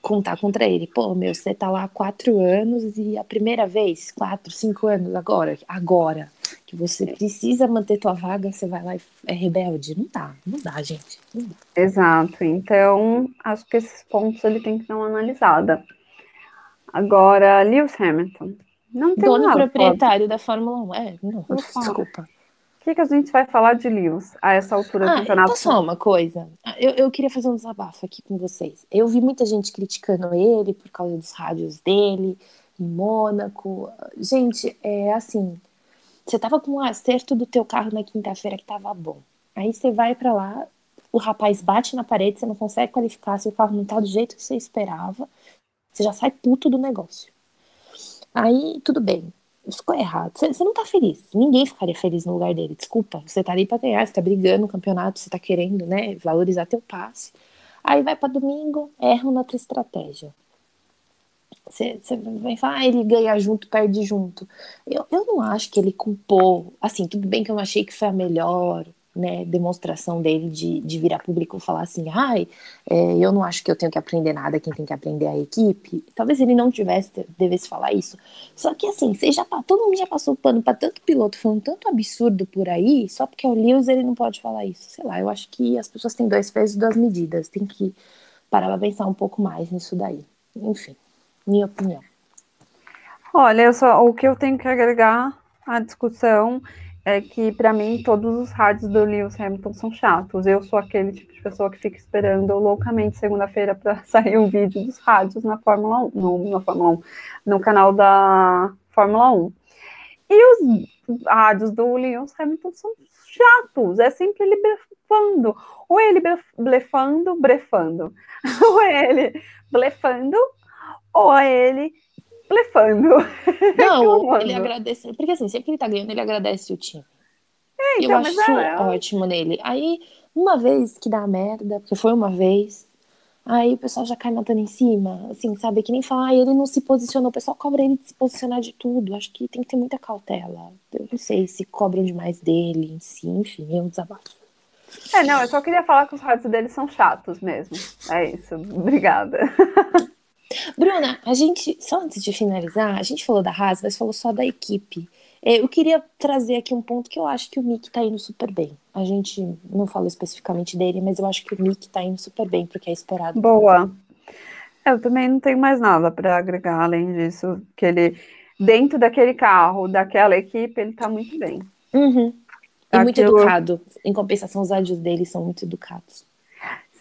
contar contra ele. Pô, meu, você tá lá há quatro anos e a primeira vez, quatro, cinco anos, agora, agora, que você precisa manter tua vaga, você vai lá e é rebelde. Não dá, não dá, gente. Não dá. Exato. Então, acho que esses pontos ele tem que dar uma analisada. Agora, Lewis Hamilton. Não tem Dono nada, proprietário pode. da Fórmula 1. É, não, não desculpa. O que, que a gente vai falar de Lewis a essa altura ah, do campeonato? Então só uma coisa. Eu, eu queria fazer um desabafo aqui com vocês. Eu vi muita gente criticando ele por causa dos rádios dele, em Mônaco. Gente, é assim, você tava com um acerto do teu carro na quinta-feira que tava bom. Aí você vai para lá, o rapaz bate na parede, você não consegue qualificar, seu carro não tá do jeito que você esperava, você já sai puto do negócio. Aí, tudo bem. Ficou errado. Você não tá feliz. Ninguém ficaria feliz no lugar dele. Desculpa. Você tá ali pra ganhar, você tá brigando no campeonato, você tá querendo, né, valorizar teu passe. Aí vai para domingo, erra na tua estratégia. Você, vai falar, ah, ele ganha junto, perde junto. Eu, eu não acho que ele culpou. Assim, tudo bem que eu achei que foi a melhor né, demonstração dele de, de vir a público falar assim, ai, é, eu não acho que eu tenho que aprender nada, quem tem que aprender é a equipe. Talvez ele não tivesse, devesse falar isso. Só que assim, você já, todo mundo já passou pano para tanto piloto falando tanto absurdo por aí, só porque é o Lewis ele não pode falar isso. Sei lá, eu acho que as pessoas têm dois pesos e duas medidas. Tem que parar pra pensar um pouco mais nisso daí. Enfim, minha opinião. Olha, só, o que eu tenho que agregar à discussão é que, para mim, todos os rádios do Lewis Hamilton são chatos. Eu sou aquele tipo de pessoa que fica esperando loucamente segunda-feira para sair um vídeo dos rádios na Fórmula 1, no, na Fórmula 1, no canal da Fórmula 1. E os rádios do Lewis Hamilton são chatos, é sempre ele blefando. Ou ele blefando, brefando. Ou é ele blefando, ou é ele blefando. Não, ele agradece. Porque assim, sempre que ele tá ganhando, ele agradece o time. É, então, eu acho isso é, ótimo nele. Aí, uma vez que dá merda, porque foi uma vez, aí o pessoal já cai matando em cima. Assim, sabe? Que nem falar, ah, ele não se posicionou. O pessoal cobra ele de se posicionar de tudo. Acho que tem que ter muita cautela. Eu não sei se cobram demais dele em si, enfim, é um desabafo. É, não, eu só queria falar que os rádios dele são chatos mesmo. É isso. Obrigada. Bruna, a gente, só antes de finalizar, a gente falou da Haas, mas falou só da equipe. É, eu queria trazer aqui um ponto que eu acho que o Mick tá indo super bem. A gente não falou especificamente dele, mas eu acho que o Mick tá indo super bem, porque é esperado. Boa. Eu também não tenho mais nada para agregar além disso, que ele, dentro daquele carro, daquela equipe, ele tá muito bem. Uhum. E Aquilo... muito educado. Em compensação, os áudios dele são muito educados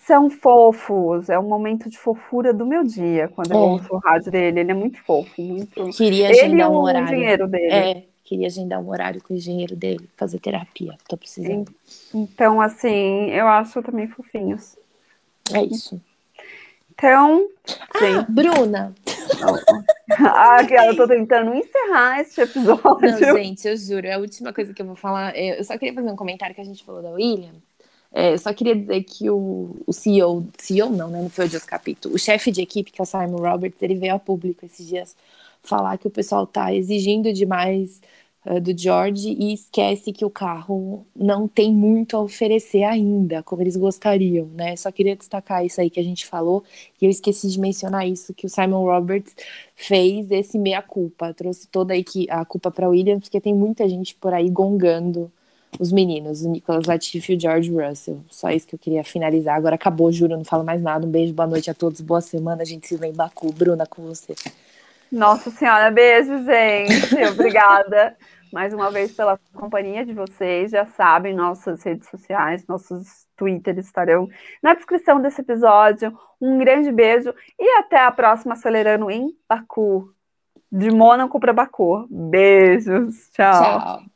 são fofos, é um momento de fofura do meu dia, quando é. eu ouço o rádio dele, ele é muito fofo, muito... Queria agendar um horário. o engenheiro dele. É, queria agendar um horário com o engenheiro dele, fazer terapia, tô precisando. Então, assim, eu acho também fofinhos. É isso. Então, ah, Bruna! ah, eu tô tentando encerrar este episódio. Não, gente, eu juro, é a última coisa que eu vou falar. Eu só queria fazer um comentário que a gente falou da William. É, só queria dizer que o, o CEO, CEO não, né? Não foi o Dias Capito. O chefe de equipe, que é o Simon Roberts, ele veio a público esses dias falar que o pessoal tá exigindo demais uh, do George e esquece que o carro não tem muito a oferecer ainda, como eles gostariam, né? Só queria destacar isso aí que a gente falou, e eu esqueci de mencionar isso, que o Simon Roberts fez esse meia-culpa, trouxe toda a culpa para Williams, porque tem muita gente por aí gongando os meninos, o Nicolas Latifi e o George Russell. Só isso que eu queria finalizar. Agora acabou, juro, não falo mais nada. Um beijo, boa noite a todos, boa semana. A gente se vê em Baku. Bruna, com você. Nossa Senhora, beijo, gente. Obrigada mais uma vez pela companhia de vocês. Já sabem, nossas redes sociais, nossos Twitter estarão na descrição desse episódio. Um grande beijo e até a próxima Acelerando em Baku. De Mônaco para Baku. Beijos. Tchau. Tchau.